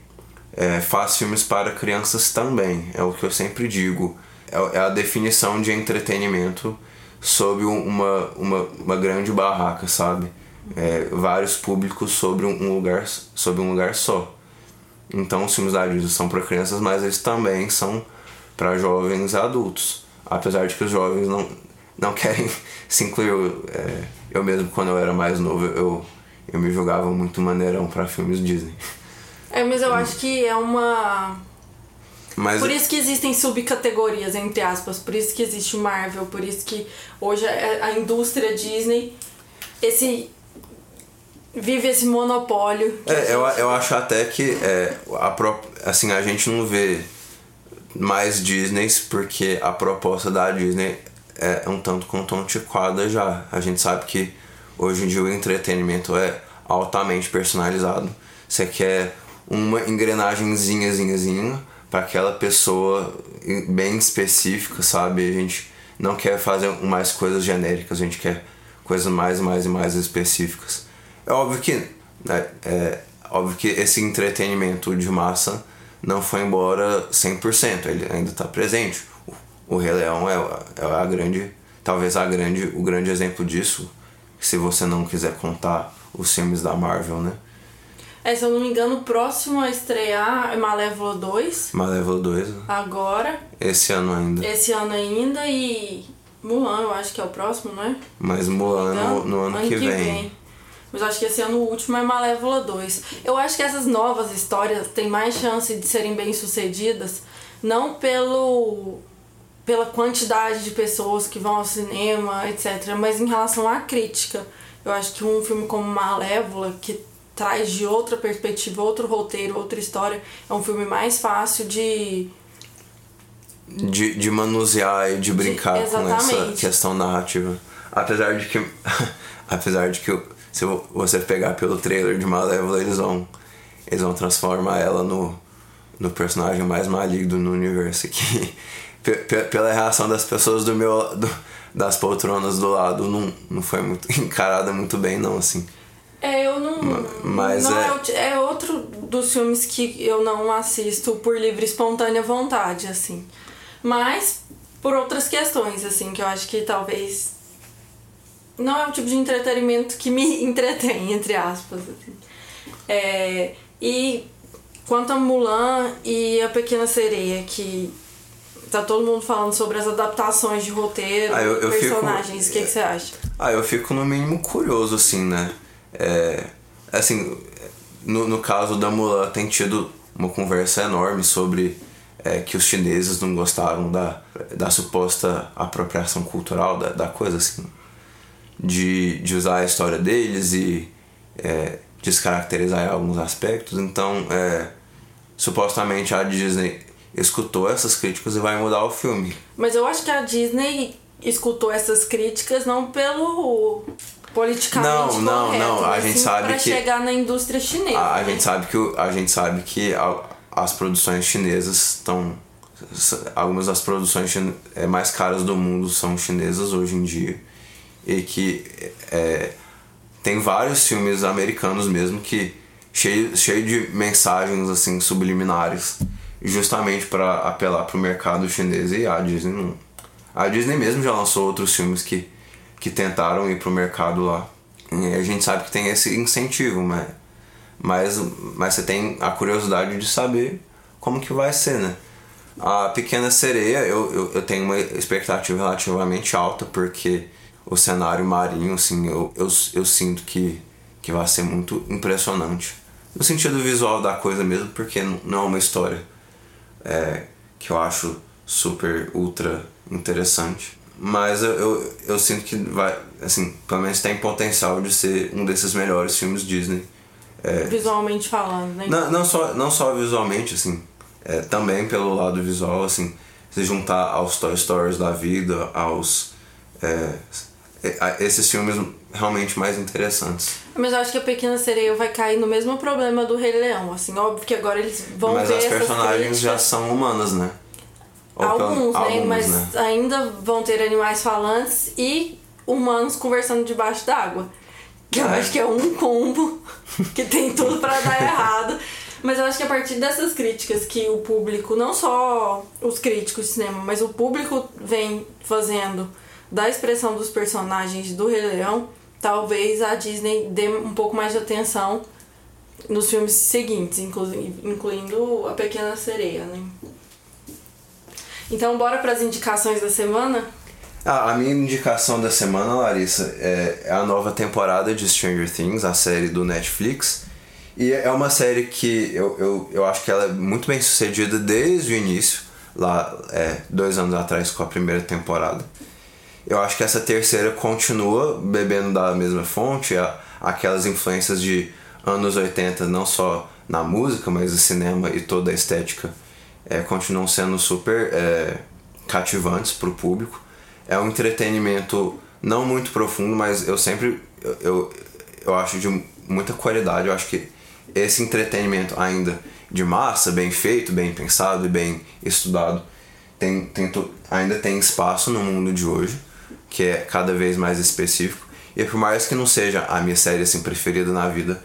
é, faz filmes para crianças também. É o que eu sempre digo. É, é a definição de entretenimento sob um- uma, uma, uma grande barraca, sabe? É, vários públicos sobre um lugar, sobre um lugar só. Então os filmes da Disney são para crianças, mas eles também são para jovens e adultos. Apesar de que os jovens não, não querem se incluir. é, eu mesmo, quando eu era mais novo, eu, eu me julgava muito maneirão para filmes Disney. É, mas eu acho que é uma. Mas Por isso que existem subcategorias, entre aspas. Por isso que existe Marvel. Por isso que hoje a indústria Disney esse vive esse monopólio. É, eu, gente- eu acho até que é, a, assim, a gente não vê mais Disneys porque a proposta da Disney é um tanto quanto antiquada já. A gente sabe que hoje em dia o entretenimento é altamente personalizado. Você quer uma engrenagemzinha para aquela pessoa bem específica, sabe? A gente não quer fazer mais coisas genéricas, a gente quer coisas mais mais e mais específicas. É óbvio que né, é óbvio que esse entretenimento de massa não foi embora 100%, ele ainda está presente. O, o Rei Leão é, é a grande, talvez a grande, o grande exemplo disso, se você não quiser contar os filmes da Marvel, né? É, se eu não me engano, o próximo a estrear é Malévola 2, Malévola 2, né? agora, esse ano ainda. esse ano ainda, e Mulan, eu acho que é o próximo, não é? Mas Mulan no, Então, no ano, que, vem. Mas eu acho que esse ano o último é Malévola 2. Eu acho que essas novas histórias têm mais chance de serem bem sucedidas, não pelo pela quantidade de pessoas que vão ao cinema, etc., mas em relação à crítica. Eu acho que um filme como Malévola, que traz de outra perspectiva, outro roteiro, outra história, é um filme mais fácil de de, de manusear e de brincar com essa questão narrativa. Apesar de que. apesar de que se você pegar pelo trailer de Malévola, eles vão. Eles vão transformar ela no, no personagem mais maligno no universo. Que, pe- pe- pela reação das pessoas do meu. Do, das poltronas do lado, não, não foi muito encarada muito bem, não, assim. É, eu não. mas não é- é... é outro dos filmes que eu não assisto por livre e espontânea vontade, assim. Mas por outras questões, assim, que eu acho que talvez. Não é o tipo de entretenimento que me entretém, entre aspas. Assim. É, e quanto a Mulan e a Pequena Sereia, que tá todo mundo falando sobre as adaptações de roteiro, Ah, eu- eu fico- personagens, o que, que você acha? Ah, eu fico no mínimo curioso, assim, né? É, assim, no, no caso da Mulan, tem tido uma conversa enorme sobre é, que os chineses não gostaram da, da suposta apropriação cultural da, da coisa, assim. De, de usar a história deles e é, descaracterizar alguns aspectos. Então, é, supostamente a Disney escutou essas críticas e vai mudar o filme. Mas eu acho que a Disney escutou essas críticas não pelo politicamente Não, não, correto, não, a gente sabe pra que- chegar na indústria chinesa. A, a né? gente sabe que o- a gente sabe que a- as produções chinesas estão algumas das produções eh, mais caras do mundo são chinesas hoje em dia e que é, tem vários filmes americanos mesmo que cheio, cheio de mensagens assim subliminares justamente para apelar pro mercado chinês e a Disney não a Disney mesmo já lançou outros filmes que, que tentaram ir pro mercado lá. E a gente sabe que tem esse incentivo, mas, mas, mas você tem a curiosidade de saber como que vai ser, né? A Pequena Sereia, eu, eu, eu tenho uma expectativa relativamente alta, porque o cenário marinho, assim, eu, eu, eu sinto que, que vai ser muito impressionante. No sentido visual da coisa mesmo, porque não é uma história é, que eu acho super, ultra interessante. Mas eu, eu, eu sinto que vai, assim, pelo menos tem potencial de ser um desses melhores filmes Disney. Visualmente falando, né? Não, não, só, não só visualmente, assim, é, também pelo lado visual, assim, se juntar aos Toy Stories da vida, aos. é, é, esses filmes realmente mais interessantes. Mas eu acho que a Pequena Sereia vai cair no mesmo problema do Rei Leão. Assim, óbvio que agora eles vão Mas ver as personagens já são humanas, né? Alguns, né? alguns, Mas né? ainda vão ter animais falantes e humanos conversando debaixo d'água. Que eu É. acho que é um combo que tem tudo pra dar errado. Mas eu acho que a partir dessas críticas que o público, não só os críticos de cinema, mas o público vem fazendo da expressão dos personagens do Rei Leão, talvez a Disney dê um pouco mais de atenção nos filmes seguintes, inclu- incluindo A Pequena Sereia, né? Então, bora para as indicações da semana? Ah, a minha indicação da semana, Larissa, é é a nova temporada de Stranger Things, a série do Netflix. E é uma série que eu, eu, eu acho que ela é muito bem sucedida desde o início, lá é, dois anos atrás com a primeira temporada. Eu acho que essa terceira continua bebendo da mesma fonte, a- aquelas influências de anos 80, não só na música, mas no cinema e toda a estética, é, continuam sendo super é, cativantes para o público. É um entretenimento não muito profundo, mas eu sempre eu, eu, eu acho de muita qualidade. Eu acho que esse entretenimento ainda de massa, bem feito, bem pensado e bem estudado, tem, tem, ainda tem espaço no mundo de hoje, que é cada vez mais específico. E por mais que não seja a minha série assim, preferida na vida,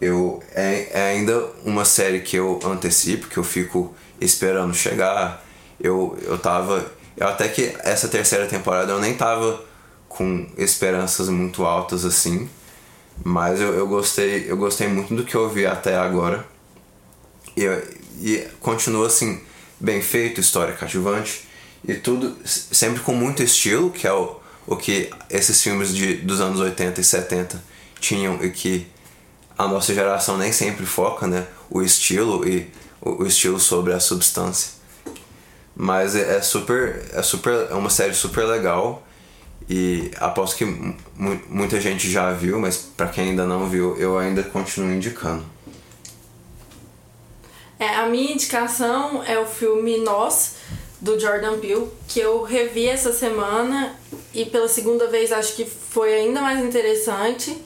eu é, é ainda uma série que eu antecipo, que eu fico esperando chegar. Eu, eu tava. Eu até que essa terceira temporada eu nem tava com esperanças muito altas assim. Mas eu, eu gostei. Eu gostei muito do que eu vi até agora. E, e continua assim, bem feito, história cativante. E tudo sempre com muito estilo, que é o, o que esses filmes de, dos anos 80 e 70 tinham e que a nossa geração nem sempre foca, né? O estilo e o, estilo sobre a substância. Mas é, é super, é super, é uma série super legal e aposto que mu muita gente já viu, mas para quem ainda não viu, eu ainda continuo indicando. É, a minha indicação é o filme Nós, do Jordan Peele, que eu revi essa semana e pela segunda vez acho que foi ainda mais interessante.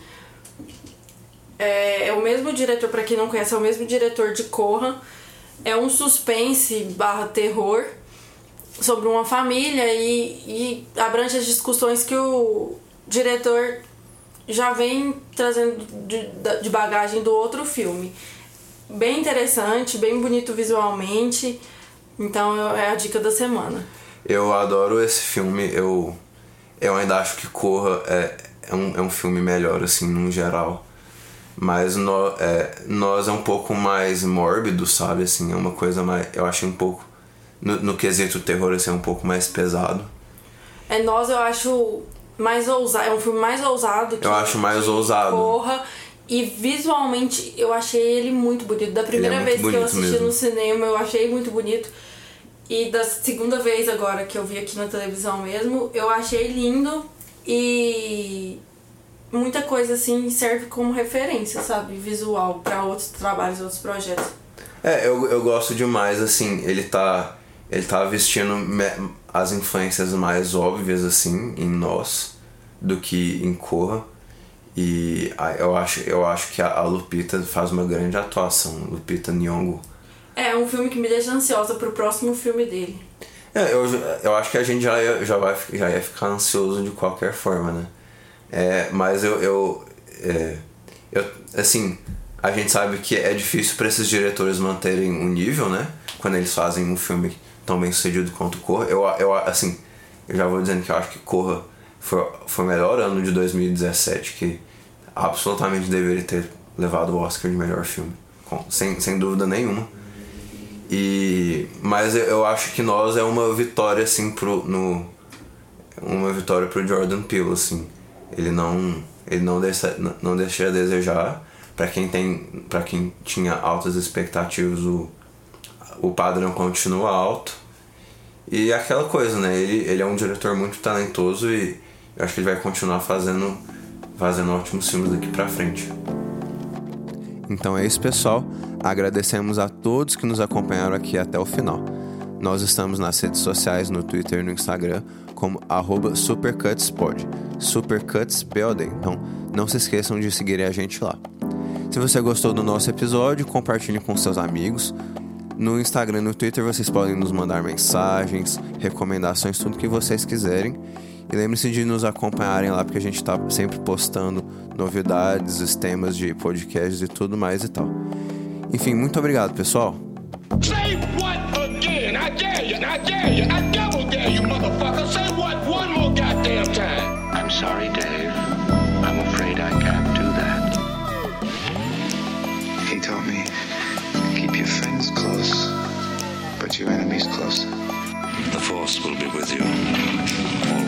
É, é o mesmo diretor, para quem não conhece, é o mesmo diretor de Corra. É um suspense barra terror sobre uma família e, e abrange as discussões que o diretor já vem trazendo de, de bagagem do outro filme. Bem interessante, bem bonito visualmente. Então é a dica da semana. Eu adoro esse filme. Eu, eu ainda acho que Corra é, é, um, é um filme melhor, assim, no geral. Mas no, é, Nós é um pouco mais mórbido, sabe? Assim, é uma coisa mais. Eu acho um pouco. No, no quesito terror, assim, é um pouco mais pesado. É, Nós eu acho mais ousado. É um filme mais ousado que. Eu acho mais ousado. Corra. E visualmente eu achei ele muito bonito. Da primeira é vez que eu assisti mesmo. no cinema, eu achei muito bonito. E da segunda vez agora que eu vi aqui na televisão mesmo, eu achei lindo e muita coisa assim serve como referência, sabe? Visual para outros trabalhos, outros projetos. É, eu, eu gosto demais, assim, ele tá. Ele tá vestindo as influências mais óbvias, assim, em nós, do que em Corra. E eu acho, eu acho que a, Lupita faz uma grande atuação, Lupita Nyong'o. É um filme que me deixa ansiosa pro próximo filme dele. É, eu, eu acho que a gente já já, vai, já ia ficar ansioso de qualquer forma, né? É, mas eu, eu, é, eu. Assim, a gente sabe que é difícil para esses diretores manterem um nível, né? Quando eles fazem um filme tão bem sucedido quanto Corra. Eu, eu, assim, eu já vou dizendo que eu acho que Corra foi, foi o melhor ano de 2017, que absolutamente deveria ter levado o Oscar de melhor filme. Com, sem, sem dúvida nenhuma. E, mas eu, acho que nós é uma vitória assim pro no uma vitória pro Jordan Peele assim. Ele não ele não deixa não deixa a desejar para quem tem para quem tinha altas expectativas o o padrão continua alto. E aquela coisa, né? Ele, ele é um diretor muito talentoso e eu acho que ele vai continuar fazendo fazendo ótimos filmes daqui pra frente. Então é isso, pessoal. Agradecemos a todos que nos acompanharam aqui até o final. Nós estamos nas redes sociais, no Twitter e no Instagram, como SupercutsPod. SupercutsPod. Então, não se esqueçam de seguirem a gente lá. Se você gostou do nosso episódio, compartilhe com seus amigos. No Instagram e no Twitter vocês podem nos mandar mensagens, recomendações, tudo que vocês quiserem. E lembre-se de nos acompanharem lá, porque a gente está sempre postando novidades, os temas de podcasts e tudo mais e tal. Enfim, muito obrigado, pessoal. Sorry, Dave. I'm afraid I can't do that. He taught me keep your friends close, but your enemies closer. The Force will be with you.